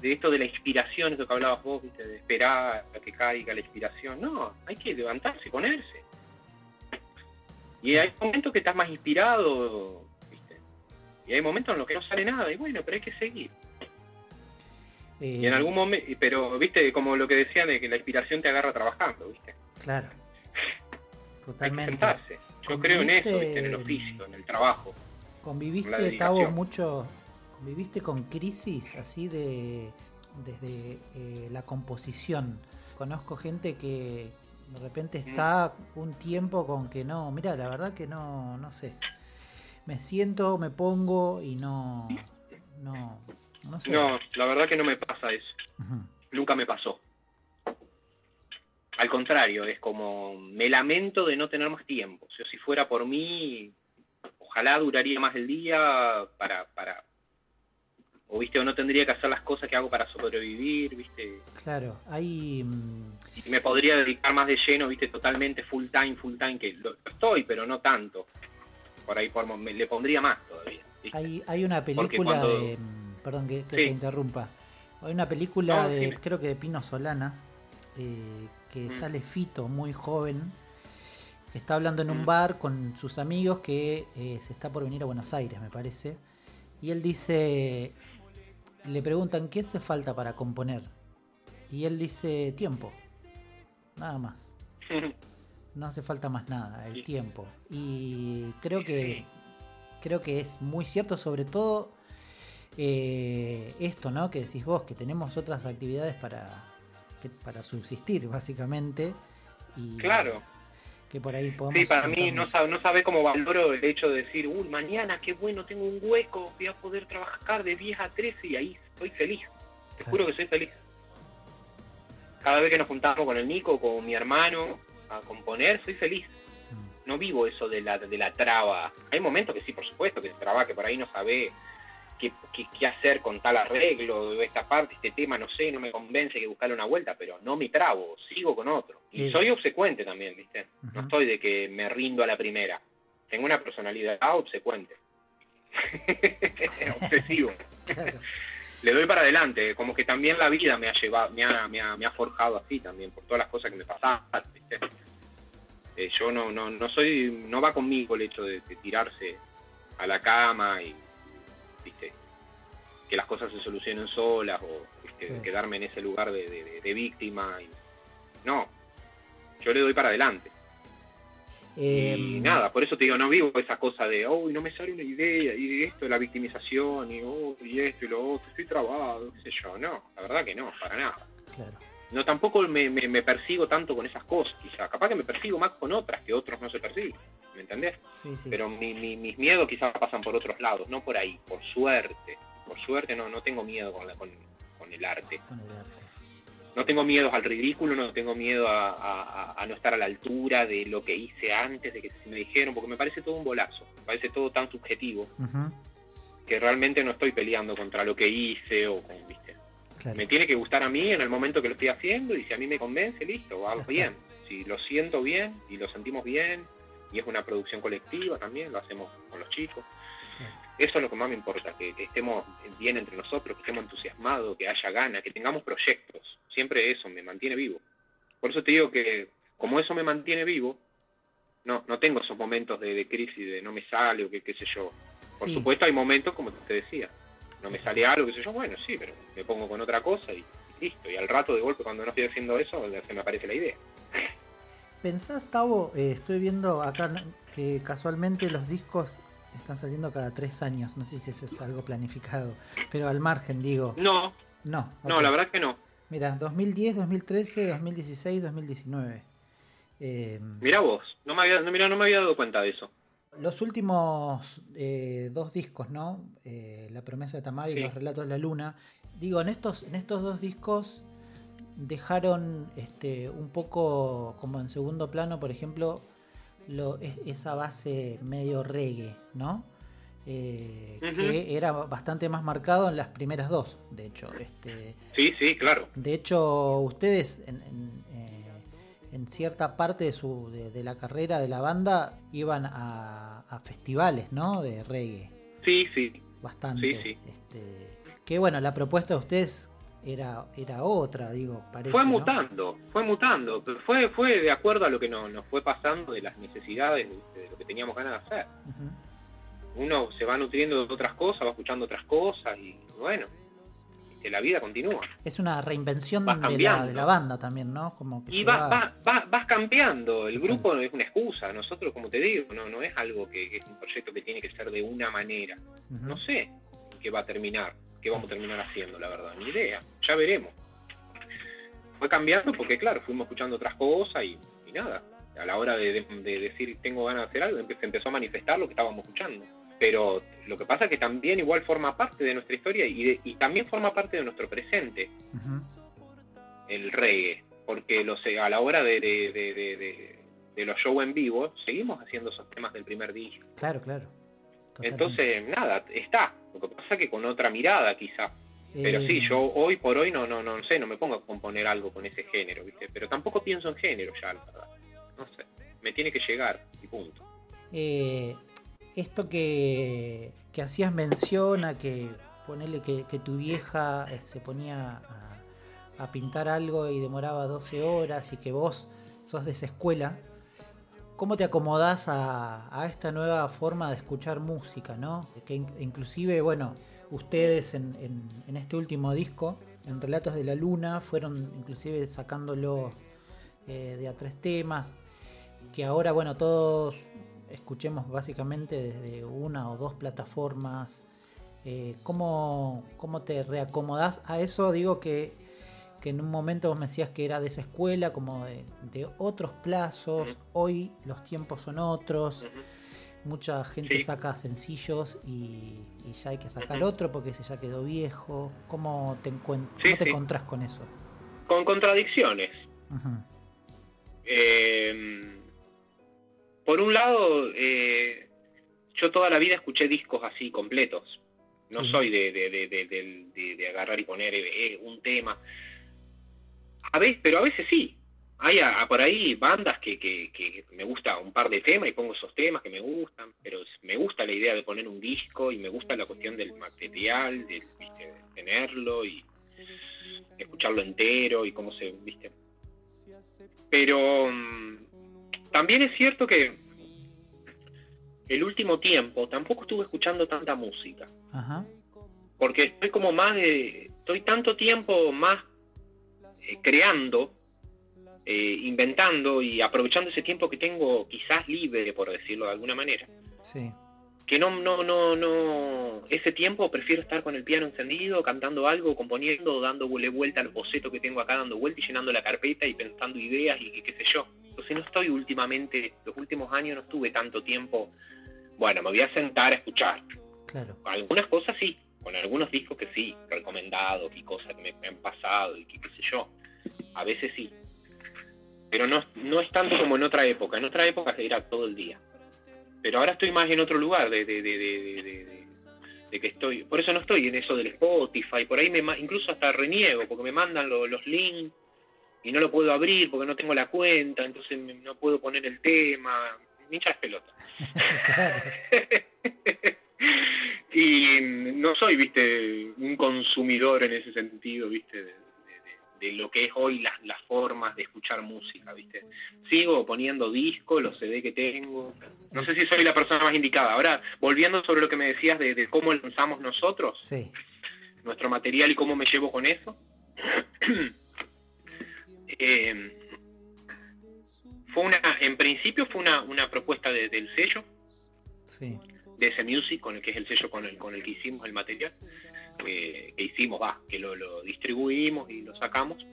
de esto de la inspiración, eso que hablabas vos, de esperar a que caiga la inspiración. No, hay que levantarse, ponerse. Y hay momentos que estás más inspirado, ¿viste? y hay momentos en los que no sale nada, y bueno, pero hay que seguir. Y en eh, algún momento, pero viste, como lo que decían de que la inspiración te agarra trabajando, viste. Claro. Totalmente. Yo creo en eso, en el oficio, en el trabajo. ¿Conviviste, Tavo, mucho, conviviste con crisis así de desde eh, la composición? Conozco gente que de repente mm. está un tiempo con que no, mira, la verdad que no, no sé. Me siento, me pongo y no, no, no, la verdad que no me pasa eso. Nunca me pasó. Al contrario, es como, me lamento de no tener más tiempo. O si fuera por mí, ojalá duraría más el día para, para, o viste, o no tendría que hacer las cosas que hago para sobrevivir, viste. Claro, hay... Mm, y me podría dedicar más de lleno, viste, totalmente full time, full time, que lo, estoy, pero no tanto. Por ahí por, me, le pondría más todavía. Hay, hay una película de... Mm, perdón que, te interrumpa. Hay una película de, creo que de Pino Solanas, eh, que sale Fito, muy joven, que está hablando en un bar con sus amigos que eh, se está por venir a Buenos Aires, me parece. Y él dice, le preguntan, ¿qué hace falta para componer? Y él dice, tiempo, nada más. No hace falta más nada, el tiempo. Y creo que, creo que es muy cierto, sobre todo eh, esto, ¿no? Que decís vos, que tenemos otras actividades para, para subsistir, básicamente. Y, claro. Que por ahí podemos. Sí, para mí no sabe, no sabe cómo valoro el hecho de decir, uy, mañana qué bueno, tengo un hueco, voy a poder trabajar de 10 a 13 y ahí estoy feliz. Te juro que soy feliz. Cada vez que nos juntamos con el Nico, con mi hermano, a componer, soy feliz. Mm. No vivo eso de la, de la traba. Hay momentos que sí, por supuesto, que se traba, que por ahí no sabe qué, qué, hacer con tal arreglo, esta parte, este tema, no sé, no me convence que buscarle una vuelta, pero no me trabo, sigo con otro. Y soy obsecuente también, ¿viste? No estoy de que me rindo a la primera. Tengo una personalidad obsecuente. Obsesivo. Le doy para adelante, como que también la vida me ha llevado, me ha, me ha, forjado así también, por todas las cosas que me pasaron, ¿viste? Eh, yo no, no, no soy, no va conmigo el hecho de tirarse a la cama y que las cosas se solucionen solas o quedarme en ese lugar de, víctima. Y... No, yo le doy para adelante. y em, nada, por eso te digo, no vivo esa cosa de, oh, no me sale una idea, y esto la victimización, y, oh, y esto y lo otro, estoy trabado, qué sé yo. No, la verdad que no, para nada. No, tampoco me, me, persigo tanto con esas cosas, quizá. Capaz que me persigo más con otras que otros no se persiguen, ¿me entendés? Pero mis miedos quizás pasan por otros lados, no por ahí, por suerte por suerte no, no tengo miedo con, con, el arte. No tengo miedo al ridículo, no tengo miedo a, no estar a la altura de lo que hice antes, de que me dijeron, porque me parece todo un bolazo, me parece todo tan subjetivo, que realmente no estoy peleando contra lo que hice o con, ¿viste? Me tiene que gustar a mí en el momento que lo estoy haciendo y si a mí me convence, listo, va bien. Si lo siento bien y lo sentimos bien y es una producción colectiva también, lo hacemos con los chicos. Eso es lo que más me importa, que, estemos bien entre nosotros, que estemos entusiasmados, que haya ganas, que tengamos proyectos. Siempre eso me mantiene vivo. Por eso te digo que como eso me mantiene vivo, no, no tengo esos momentos de, crisis, de no me sale o que qué sé yo. Por supuesto hay momentos, como te decía, no me sale algo, qué sé yo, bueno, sí, pero me pongo con otra cosa y, listo. Y al rato de golpe, cuando no estoy haciendo eso, se me aparece la idea. ¿Pensás, Tavo? Eh, estoy viendo acá que casualmente los discos están saliendo cada tres años. No sé si eso es algo planificado, pero al margen, digo. No. No. No, la verdad que no. Mira, 2010, 2013, 2016, 2019. mira vos, no me, había, no, mira, no me había dado cuenta de eso. Los últimos eh, dos discos, ¿no? Eh, la promesa de Tamar y los relatos de la luna. Digo, en estos, en estos dos discos dejaron este, un poco como en segundo plano, por ejemplo, lo, esa base medio reggae, ¿no? Eh, que era bastante más marcado en las primeras dos, de hecho. Este, sí, sí, claro. De hecho, ustedes en, eh, cierta parte de, su, de, la carrera de la banda iban a, festivales, ¿no? De reggae. Sí, sí. Bastante. Este, que bueno, la propuesta de ustedes era, era otra, digo, parece. Fue mutando, fue mutando, pero fue, fue de acuerdo a lo que nos, nos fue pasando de las necesidades, de, lo que teníamos ganas de hacer. Uno se va nutriendo de otras cosas, va escuchando otras cosas y bueno, que la vida continúa. Es una reinvención de la, de la, banda también, ¿no? Como que y vas, vas cambiando, el grupo no es una excusa, nosotros como te digo, no, no es algo que, es un proyecto que tiene que ser de una manera, no sé qué va a terminar qué vamos a terminar haciendo, la verdad, ni idea, ya veremos. Fue cambiando porque, claro, fuimos escuchando otras cosas y, nada. A la hora de, decir tengo ganas de hacer algo, se empezó a manifestar lo que estábamos escuchando. Pero lo que pasa es que también igual forma parte de nuestra historia y, también forma parte de nuestro presente. El reggae. porque los, a la hora de, de, de, de, los shows en vivo, seguimos haciendo esos temas del primer disco. Claro, claro. Entonces, nada, está. Lo que pasa que con otra mirada quizá. Pero sí, yo eh. hoy por hoy no, no, no sé, no me pongo a componer algo con ese género, ¿viste? Pero tampoco pienso en género ya, la verdad. No sé, me tiene que llegar y punto. Eh, esto que, que hacías mención a que ponerle que, tu vieja eh, se ponía a, pintar algo y demoraba 12 horas y que vos sos de esa escuela, ¿cómo te acomodás a, esta nueva forma de escuchar música, no? Que inclusive, bueno, ustedes en, este último disco, en Relatos de la Luna, fueron inclusive sacándolo eh, de a tres temas, que ahora, bueno, todos escuchemos básicamente desde una o dos plataformas. Eh, ¿cómo, te reacomodás a eso? Digo que, en un momento vos me decías que era de esa escuela, como de, otros plazos, hoy los tiempos son otros, mucha gente saca sencillos y, ya hay que sacar otro porque ese ya quedó viejo. ¿Cómo te, encuentras te encontrás con eso? Con contradicciones. eh, por un lado, eh, yo toda la vida escuché discos así, completos. No soy de, de, agarrar y poner eh, un tema. A veces, pero a veces sí. Hay por ahí bandas que, que, me gusta un par de temas y pongo esos temas que me gustan, pero me gusta la idea de poner un disco y me gusta la cuestión del material, de, tenerlo y escucharlo entero y cómo se, viste. Pero mm, también es cierto que el último tiempo tampoco estuve escuchando tanta música. Porque estoy como más de. Estoy tanto tiempo más eh, creando, eh, inventando y aprovechando ese tiempo que tengo quizás libre, por decirlo de alguna manera. Sí. Que no, no, no, no. Ese tiempo prefiero estar con el piano encendido, cantando algo, componiendo, dándole vuelta al boceto que tengo acá, dando vuelta y llenando la carpeta y pensando ideas y qué sé yo. Entonces no estoy últimamente, los últimos años no estuve tanto tiempo, bueno, me voy a sentar a escuchar. Claro. Algunas cosas sí, con algunos discos que sí, recomendados y cosas que me, han pasado y qué sé yo. A veces sí. Pero no, no es tanto como en otra época. En otra época se irá todo el día. Pero ahora estoy más en otro lugar de, de, de, de que estoy. Por eso no estoy en eso del Spotify. Por ahí me incluso hasta reniego porque me mandan los links y no lo puedo abrir porque no tengo la cuenta, entonces no puedo poner el tema, me hincha pelota. y no soy, viste, un consumidor en ese sentido, viste, de, lo que es hoy las, las formas de escuchar música, viste. Sigo poniendo discos, los CD que tengo. No sé si soy la persona más indicada. Ahora, volviendo sobre lo que me decías de, de cómo lanzamos nosotros, sí. nuestro material y cómo me llevo con eso. Eh, fue una, en principio fue una, una propuesta del sello, de ese music, con el que es el sello con el, con el que hicimos el material, que hicimos, va, que lo, distribuimos y lo sacamos.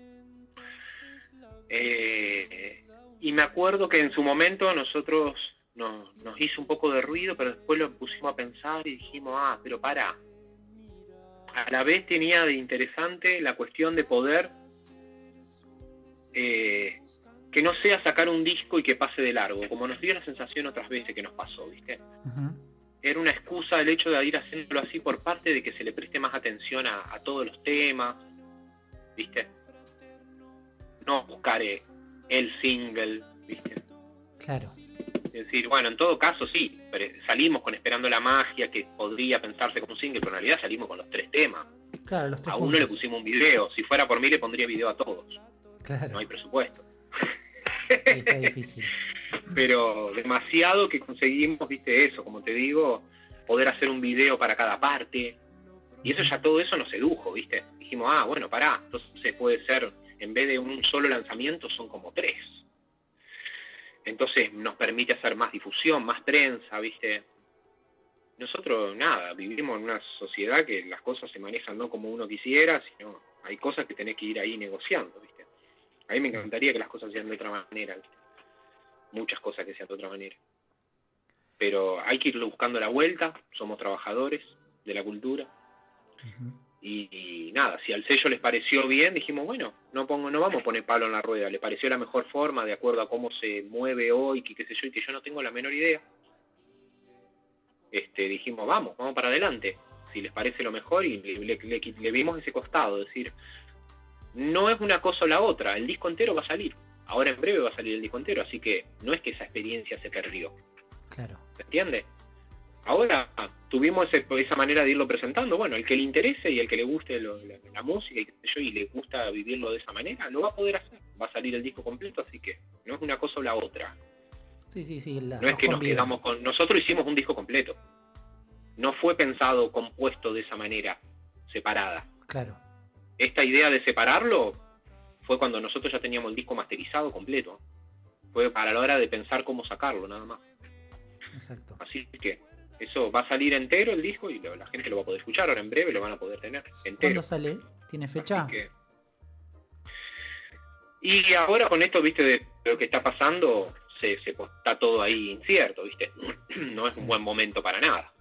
Eh, y me acuerdo que en su momento nosotros nos, nos hizo un poco de ruido, pero después lo pusimos a pensar y dijimos, ah, pero para. A la vez tenía de interesante la cuestión de poder eh, que no sea sacar un disco y que pase de largo, como nos dio la sensación otras veces que nos pasó, ¿viste? Era una excusa el hecho de ir haciéndolo así por parte de que se le preste más atención a, todos los temas, ¿viste? No buscar eh, el single, ¿viste? Claro. Es decir, bueno, en todo caso sí, salimos con Esperando la Magia, que podría pensarse como un single, pero en realidad salimos con los tres temas. Claro, los tres a uno le pusimos un video, si fuera por mí le pondría video a todos. No hay presupuesto. Está difícil. Pero demasiado que conseguimos, viste, eso, como te digo, poder hacer un video para cada parte. Y eso ya todo eso nos sedujo, viste. Dijimos, ah, bueno, pará, entonces puede ser, en vez de un solo lanzamiento, son como tres. Entonces nos permite hacer más difusión, más prensa, viste. Nosotros, nada, vivimos en una sociedad que las cosas se manejan no como uno quisiera, sino hay cosas que tenés que ir ahí negociando, viste. A mí me encantaría que las cosas sean de otra manera, muchas cosas que sean de otra manera. Pero hay que ir buscando la vuelta, somos trabajadores de la cultura. Y, nada, si al sello les pareció bien, dijimos, bueno, no pongo, no vamos a poner palo en la rueda, le pareció la mejor forma de acuerdo a cómo se mueve hoy, que qué sé yo, y que yo no tengo la menor idea. Este, dijimos, vamos, vamos para adelante, si les parece lo mejor, y le, le vimos ese costado, es decir, no es una cosa o la otra, el disco entero va a salir, ahora en breve va a salir el disco entero, así que no es que esa experiencia se perdió. Claro. ¿Se entiende? Ahora tuvimos esa manera de irlo presentando. Bueno, el que le interese y el que le guste la, música y, yo, y le gusta vivirlo de esa manera, lo va a poder hacer. Va a salir el disco completo, así que no es una cosa o la otra. Sí, sí, sí. no es que nos quedamos con. Nosotros hicimos un disco completo. No fue pensado, compuesto de esa manera, separada. Claro. Esta idea de separarlo fue cuando nosotros ya teníamos el disco masterizado completo. Fue para la hora de pensar cómo sacarlo, nada más. Exacto. Así que eso va a salir entero el disco y la gente lo va a poder escuchar. Ahora en breve lo van a poder tener entero. ¿Cuándo sale? ¿Tiene fecha? Y ahora con esto, viste, de lo que está pasando, se, se está todo ahí incierto, viste. No es un buen momento para nada.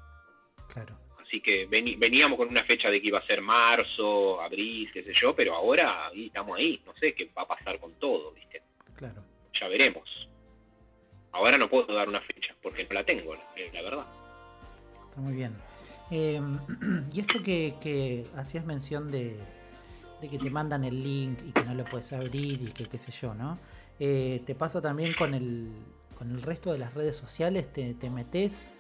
Claro. Así que veníamos con una fecha de que iba a ser marzo, abril, qué sé yo, pero ahora ahí estamos ahí. No sé qué va a pasar con todo, viste. Claro. Ya veremos. Ahora no puedo dar una fecha porque no la tengo, la verdad. Está muy bien. Em, y esto que, hacías mención de, que te mandan el link y que no lo puedes abrir y que qué sé yo, ¿no? Eh, ¿Te pasa también con el, con el resto de las redes sociales? ¿Te, te metes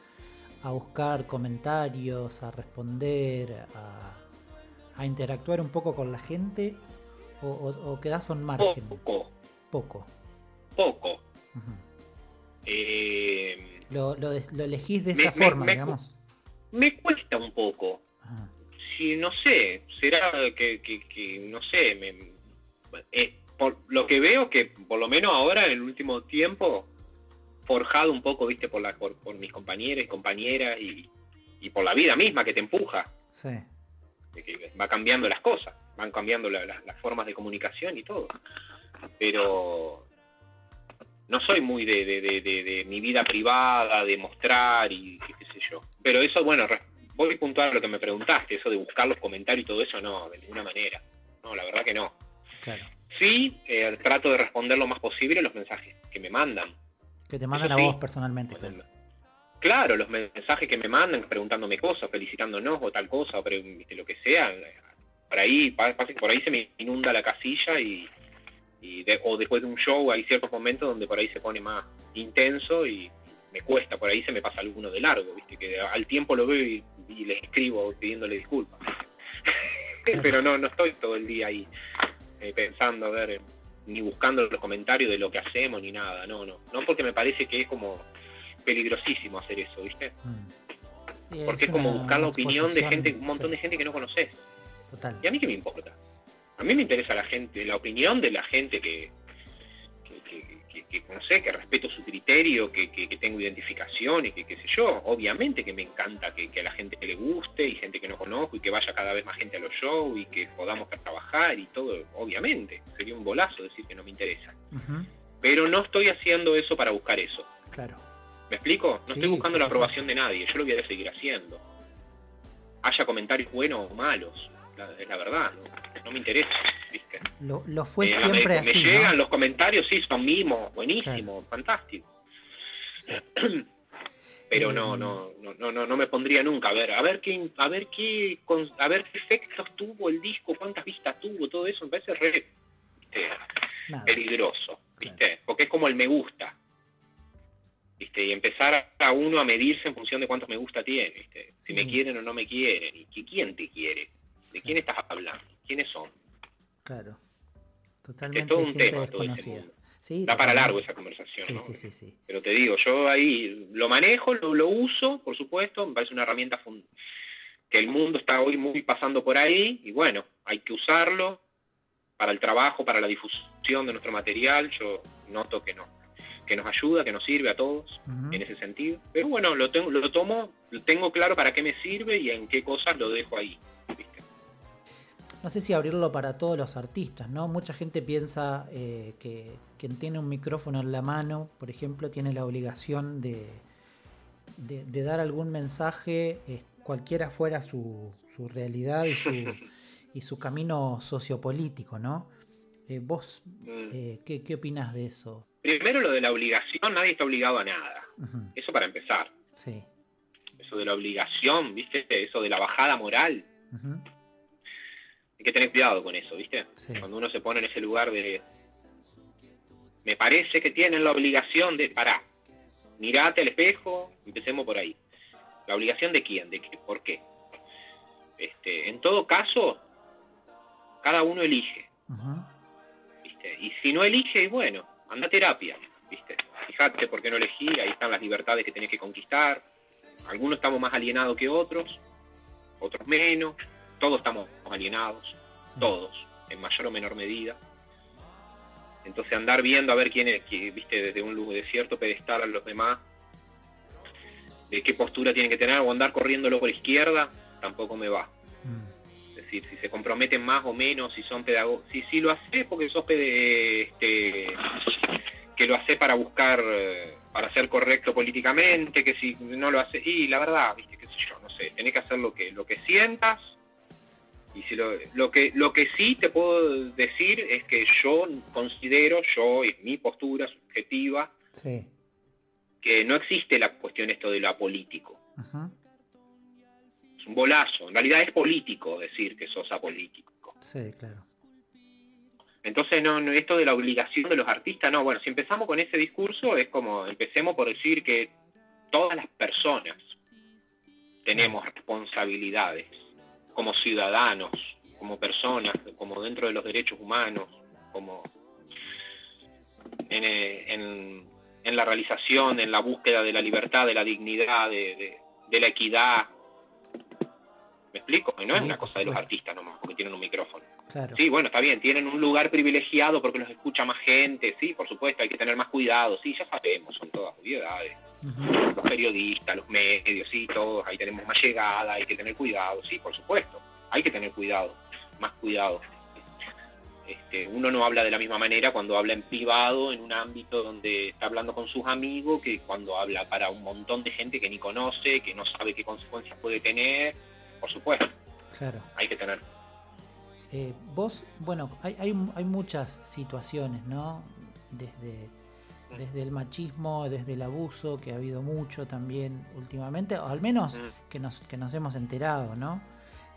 a buscar comentarios, a responder, a, interactuar un poco con la gente? ¿O, o, quedas a un margen? Poco. Poco. Poco. eh, lo, lo, elegís de esa forma, digamos me cuesta un poco. Si no sé, será que, que, no sé, me, eh, por lo que veo que por lo menos ahora en el último tiempo forjado un poco, viste, por la por, mis compañeros y compañeras y, por la vida misma que te empuja. Sí. Que va cambiando las cosas, van cambiando las formas de comunicación y todo. Pero no soy muy de, de, de, de, mi vida privada, de mostrar y qué sé yo. Pero eso, bueno, voy puntual a lo que me preguntaste, eso de buscar los comentarios y todo eso, no, de ninguna manera. No, la verdad que no. Claro. Sí, eh, trato de responder lo más posible los mensajes que me mandan. Que te mandan a vos personalmente, claro. Claro, los mensajes que me mandan preguntándome cosas, felicitándonos o tal cosa, o lo que sea. Por ahí, por ahí se me inunda la casilla y, y o después de un show hay ciertos momentos donde por ahí se pone más intenso y me cuesta, por ahí se me pasa alguno de largo, viste que al tiempo lo veo y, les escribo pidiéndole disculpas. Pero no, no estoy todo el día ahí eh, pensando, a ver, ni buscando los comentarios de lo que hacemos ni nada, no, no, no porque me parece que es como peligrosísimo hacer eso, ¿viste? Mm. porque es, como buscar la opinión de gente, un montón de gente que no conoces. Total. Y a mí qué me importa. A mí me interesa la gente, la opinión de la gente que, que, no sé, que respeto su criterio, que, tengo identificación y que qué sé yo. Obviamente que me encanta que, a la gente le guste y gente que no conozco y que vaya cada vez más gente a los shows y que podamos trabajar y todo. Obviamente, sería un bolazo decir que no me interesa. Pero no estoy haciendo eso para buscar eso. Claro. ¿Me explico? No estoy buscando la aprobación de nadie, yo lo voy a seguir haciendo. Haya comentarios buenos o malos es la verdad, no, me interesa, ¿viste? Lo, lo fue eh, siempre así. Me llegan los comentarios, sí, son mimos, buenísimo, fantástico. Pero no, no, no, no, no me pondría nunca a ver, a ver qué, a ver qué, a ver qué efectos tuvo el disco, cuántas vistas tuvo, todo eso me parece re peligroso, ¿viste? Porque es como el me gusta. ¿viste? Y empezar a uno a medirse en función de cuántos me gusta tiene, ¿viste? Si me quieren o no me quieren, y quién te quiere. ¿De quién estás hablando? ¿Quiénes son? Claro. Totalmente es todo un tema, desconocida. sí, da para largo esa conversación. Sí, ¿no? sí, sí, sí, Pero te digo, yo ahí lo manejo, lo, uso, por supuesto, me parece una herramienta que el mundo está hoy muy pasando por ahí y bueno, hay que usarlo para el trabajo, para la difusión de nuestro material. Yo noto que no, que nos ayuda, que nos sirve a todos en ese sentido. Pero bueno, lo tengo, lo tomo, lo tengo claro para qué me sirve y en qué cosas lo dejo ahí no sé si abrirlo para todos los artistas, ¿no? Mucha gente piensa eh, que quien tiene un micrófono en la mano, por ejemplo, tiene la obligación de, de, dar algún mensaje, eh, cualquiera fuera su, su realidad y su, y su camino sociopolítico, ¿no? Eh, ¿Vos Mm. ¿qué, qué opinás de eso? Primero lo de la obligación, nadie está obligado a nada. Eso para empezar. Sí. Eso de la obligación, ¿viste? Eso de la bajada moral. Hay que tener cuidado con eso, ¿viste? Sí. Cuando uno se pone en ese lugar de... Me parece que tienen la obligación de... Pará, mirate al espejo, empecemos por ahí. ¿La obligación de quién? ¿De qué? ¿Por qué? Este, en todo caso, cada uno elige, ¿viste? Y si no elige, y bueno, anda a terapia, ¿viste? Fíjate por qué no elegí, ahí están las libertades que tenés que conquistar. Algunos estamos más alienados que otros, otros menos, todos estamos alienados, todos, en mayor o menor medida. Entonces andar viendo a ver quién es, que, viste, desde un lugar de cierto pedestal a los demás, de qué postura tienen que tener, o andar corriéndolo por izquierda, tampoco me va. Mm, Es decir, si se comprometen más o menos, si son pedagogos, si, si lo hace porque sos este, que lo hace para buscar, para ser correcto políticamente, que si no lo hace, y la verdad, viste, qué sé yo, no sé, tenés que hacer lo que, lo que sientas, y si lo, lo que, lo que sí te puedo decir es que yo considero, yo, es mi postura subjetiva, Sí. que no existe la cuestión esto de lo apolítico. ujú, Es un bolazo, en realidad es político decir que sos apolítico. Sí, claro. Entonces, no, no, esto de la obligación de los artistas, no, bueno, si empezamos con ese discurso, es como, empecemos por decir que todas las personas tenemos responsabilidades como ciudadanos, como personas, como dentro de los derechos humanos, como en, eh, en- en la realización, en la búsqueda de la libertad, de la dignidad, de, de- de la equidad. ¿Me explico? Y no Sí, es una cosa de los artistas nomás, porque tienen un micrófono. Claro. Sí, bueno, está bien, tienen un lugar privilegiado porque los escucha más gente, sí, por supuesto, hay que tener más cuidado, sí, ya sabemos, son todas obviedades. Los periodistas, los medios, sí, todos, ahí tenemos más llegada, hay que tener cuidado, sí, por supuesto, hay que tener cuidado, más cuidado. Este, uno no habla de la misma manera cuando habla en privado, en un ámbito donde está hablando con sus amigos, que cuando habla para un montón de gente que ni conoce, que no sabe qué consecuencias puede tener, por supuesto, Claro. hay que tener. Eh, vos, bueno, hay, hay, hay muchas situaciones, ¿no? Desde, desde el machismo, desde el abuso, que ha habido mucho también últimamente, o al menos Mm. que nos, que nos hemos enterado, ¿no?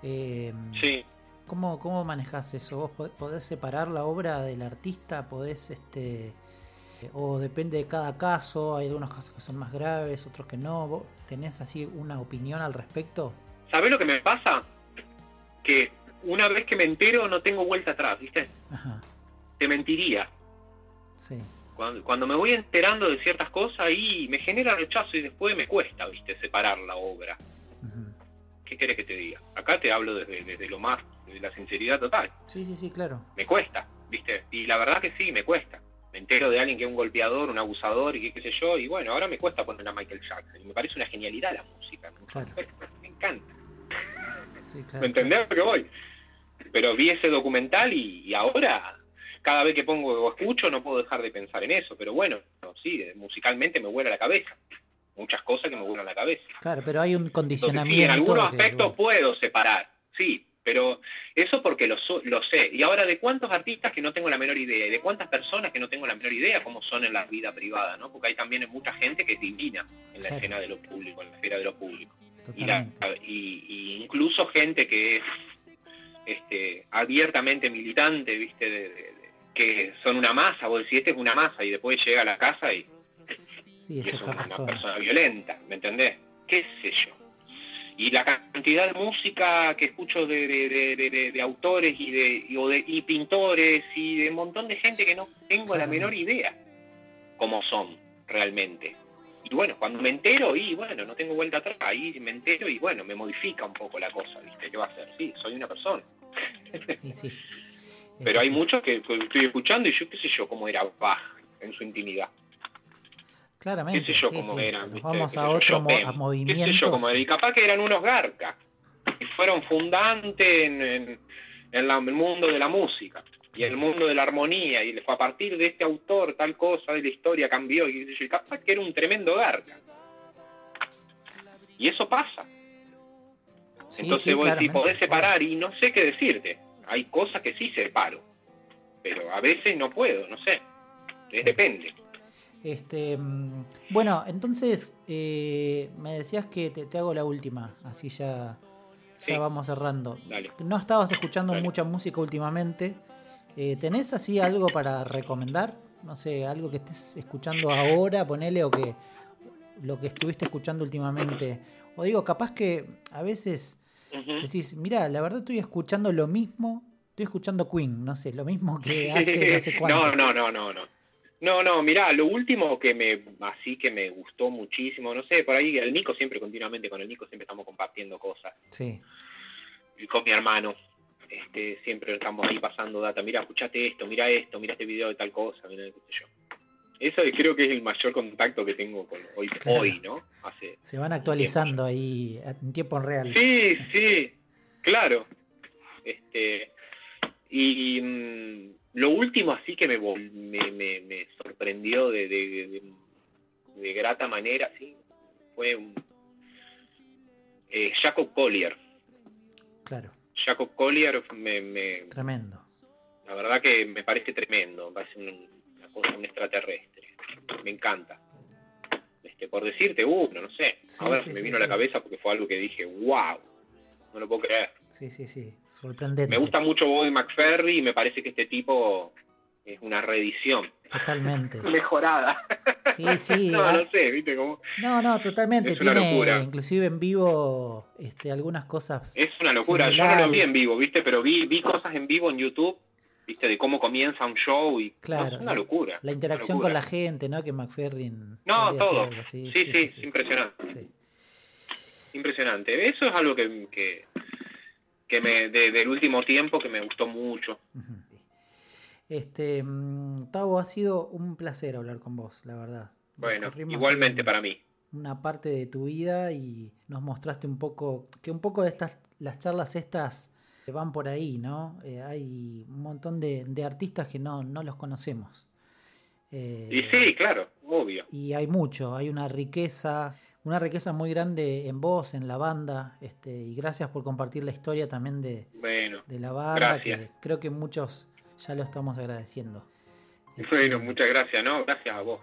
Eh, Sí. ¿cómo, ¿Cómo manejás eso? ¿Vos pod- podés separar la obra del artista? ¿Podés, este, o depende de cada caso? Hay algunos casos que son más graves, otros que no. ¿Vos tenés así una opinión al respecto? ¿Sabés lo que me pasa? Que una vez que me entero no tengo vuelta atrás, ¿viste? Ajá, Te mentiría. sí, Cuando, cuando me voy enterando de ciertas cosas ahí me genera rechazo y después me cuesta, ¿viste? Separar la obra. ¿Qué querés que te diga? Acá te hablo desde, desde lo más, de la sinceridad total. sí, sí, sí, claro. Me cuesta, ¿viste? Y la verdad que sí, me cuesta. Me entero de alguien que es un golpeador, un abusador y qué, qué sé yo, y bueno, ahora me cuesta poner a Michael Jackson. Y me parece una genialidad la música. Me, Claro. me encanta. Sí, claro. ¿Me entendés lo que voy? Pero vi ese documental y, y ahora, cada vez que pongo o escucho, no puedo dejar de pensar en eso. Pero bueno, no, sí, eh, musicalmente me vuela la cabeza. Muchas cosas que me vuelan la cabeza. Claro, pero hay un Entonces, condicionamiento. sí, en algunos que, aspectos bueno, puedo separar, sí, pero eso porque lo, lo sé. Y ahora, ¿de cuántos artistas que no tengo la menor idea? ¿Y de cuántas personas que no tengo la menor idea cómo son en la vida privada? ¿no? Porque hay también mucha gente que es divina en la Claro. escena de lo público, en la esfera de lo público. y, la- totalmente. y- y incluso gente que es este, abiertamente militante, viste, de- que son una masa, vos decís, este es una masa, y después llega a la casa y, Sí, y es una persona. persona violenta, ¿me entendés? ¿Qué sé yo? Y la cantidad de música que escucho de, de- de- de- de- de autores y de, y, y pintores y de un montón de gente que no tengo la menor idea cómo son realmente. Y bueno, cuando me entero, y bueno, no tengo vuelta atrás, ahí me entero y bueno, me modifica un poco la cosa, ¿viste? ¿Qué va a hacer? Sí, soy una persona. Sí, sí. Pero hay muchos que, estoy escuchando y yo qué sé yo cómo era Bach en su intimidad. Claramente. qué sé yo sí, cómo sí. eran. Vamos a otro mo- qué sé yo, como y capaz que eran unos garcas y fueron fundantes en, en- en la- el mundo de la música y el mundo de la armonía y fue a partir de este autor tal cosa de la historia cambió y, qué sé yo, y capaz que era un tremendo garca. Y eso pasa. Sí, Entonces sí, vos decís, podés separar y no sé qué decirte. Hay cosas que sí separo, pero a veces no puedo, no sé, depende. Este, mm, bueno, entonces eh, me decías que te, hago la última, así ya, ya vamos cerrando. No estabas escuchando mucha música últimamente. Eh, ¿Tenés así algo para recomendar? No sé, algo que estés escuchando ahora, ponele, o que lo que estuviste escuchando últimamente. O digo, capaz que a veces decís, mira, la verdad estoy escuchando lo mismo, estoy escuchando Queen, no sé, lo mismo que hace no sé cuánto. No, no, no, no, no. No, no, mirá, lo último que me, así que me gustó muchísimo, no sé, por ahí el Nico siempre, continuamente con el Nico siempre estamos compartiendo cosas. Sí. Y con mi hermano, este, siempre estamos ahí pasando data, mira, escuchate esto, mira esto, mira este video de tal cosa, mira qué sé yo. Eso creo que es el mayor contacto que tengo con hoy, hoy ¿no? Hace Se van actualizando ahí en tiempo real. Sí, sí, claro. Este, y mm, lo último así que me, me, me, sorprendió de, de, grata manera, sí, fue un, eh, Jacob Collier. Claro. Jacob Collier me, Tremendo. La verdad que me parece tremendo, parece una cosa, un extraterrestre. Me encanta. Este, por decirte uno, no sé. Ahora me vino a la cabeza porque fue algo que dije, wow, no lo puedo creer. Sí, sí, sí, sorprendente. Me gusta mucho Bobby McFerry y me parece que este tipo es una reedición. Totalmente. Mejorada. Sí, sí. no, no sé, ¿viste cómo? No, no, totalmente. Es Tiene, locura. inclusive en vivo, este, algunas cosas. Es una locura. Yo no lo vi en vivo, ¿viste? Pero vi, vi cosas en vivo en YouTube, ¿viste? De cómo comienza un show y. Claro. es una locura. La interacción con la gente, ¿no? Que McFerry. No, todo. Sí sí, sí, impresionante. Impresionante. Eso es algo que que me del último tiempo que me gustó mucho. Este, mm, Tavo, ha sido un placer hablar con vos, la verdad. Bueno, igualmente para mí. Una parte de tu vida y nos mostraste un poco, que un poco de estas, las charlas estas van por ahí, ¿no? Eh, hay un montón de, artistas que no, no los conocemos. Eh, y sí, claro, obvio. Y hay mucho, hay una riqueza una riqueza muy grande en vos, en la banda, este, y gracias por compartir la historia también de, de la banda, que creo que muchos ya lo estamos agradeciendo. Bueno, este, muchas gracias, ¿no? Gracias a vos.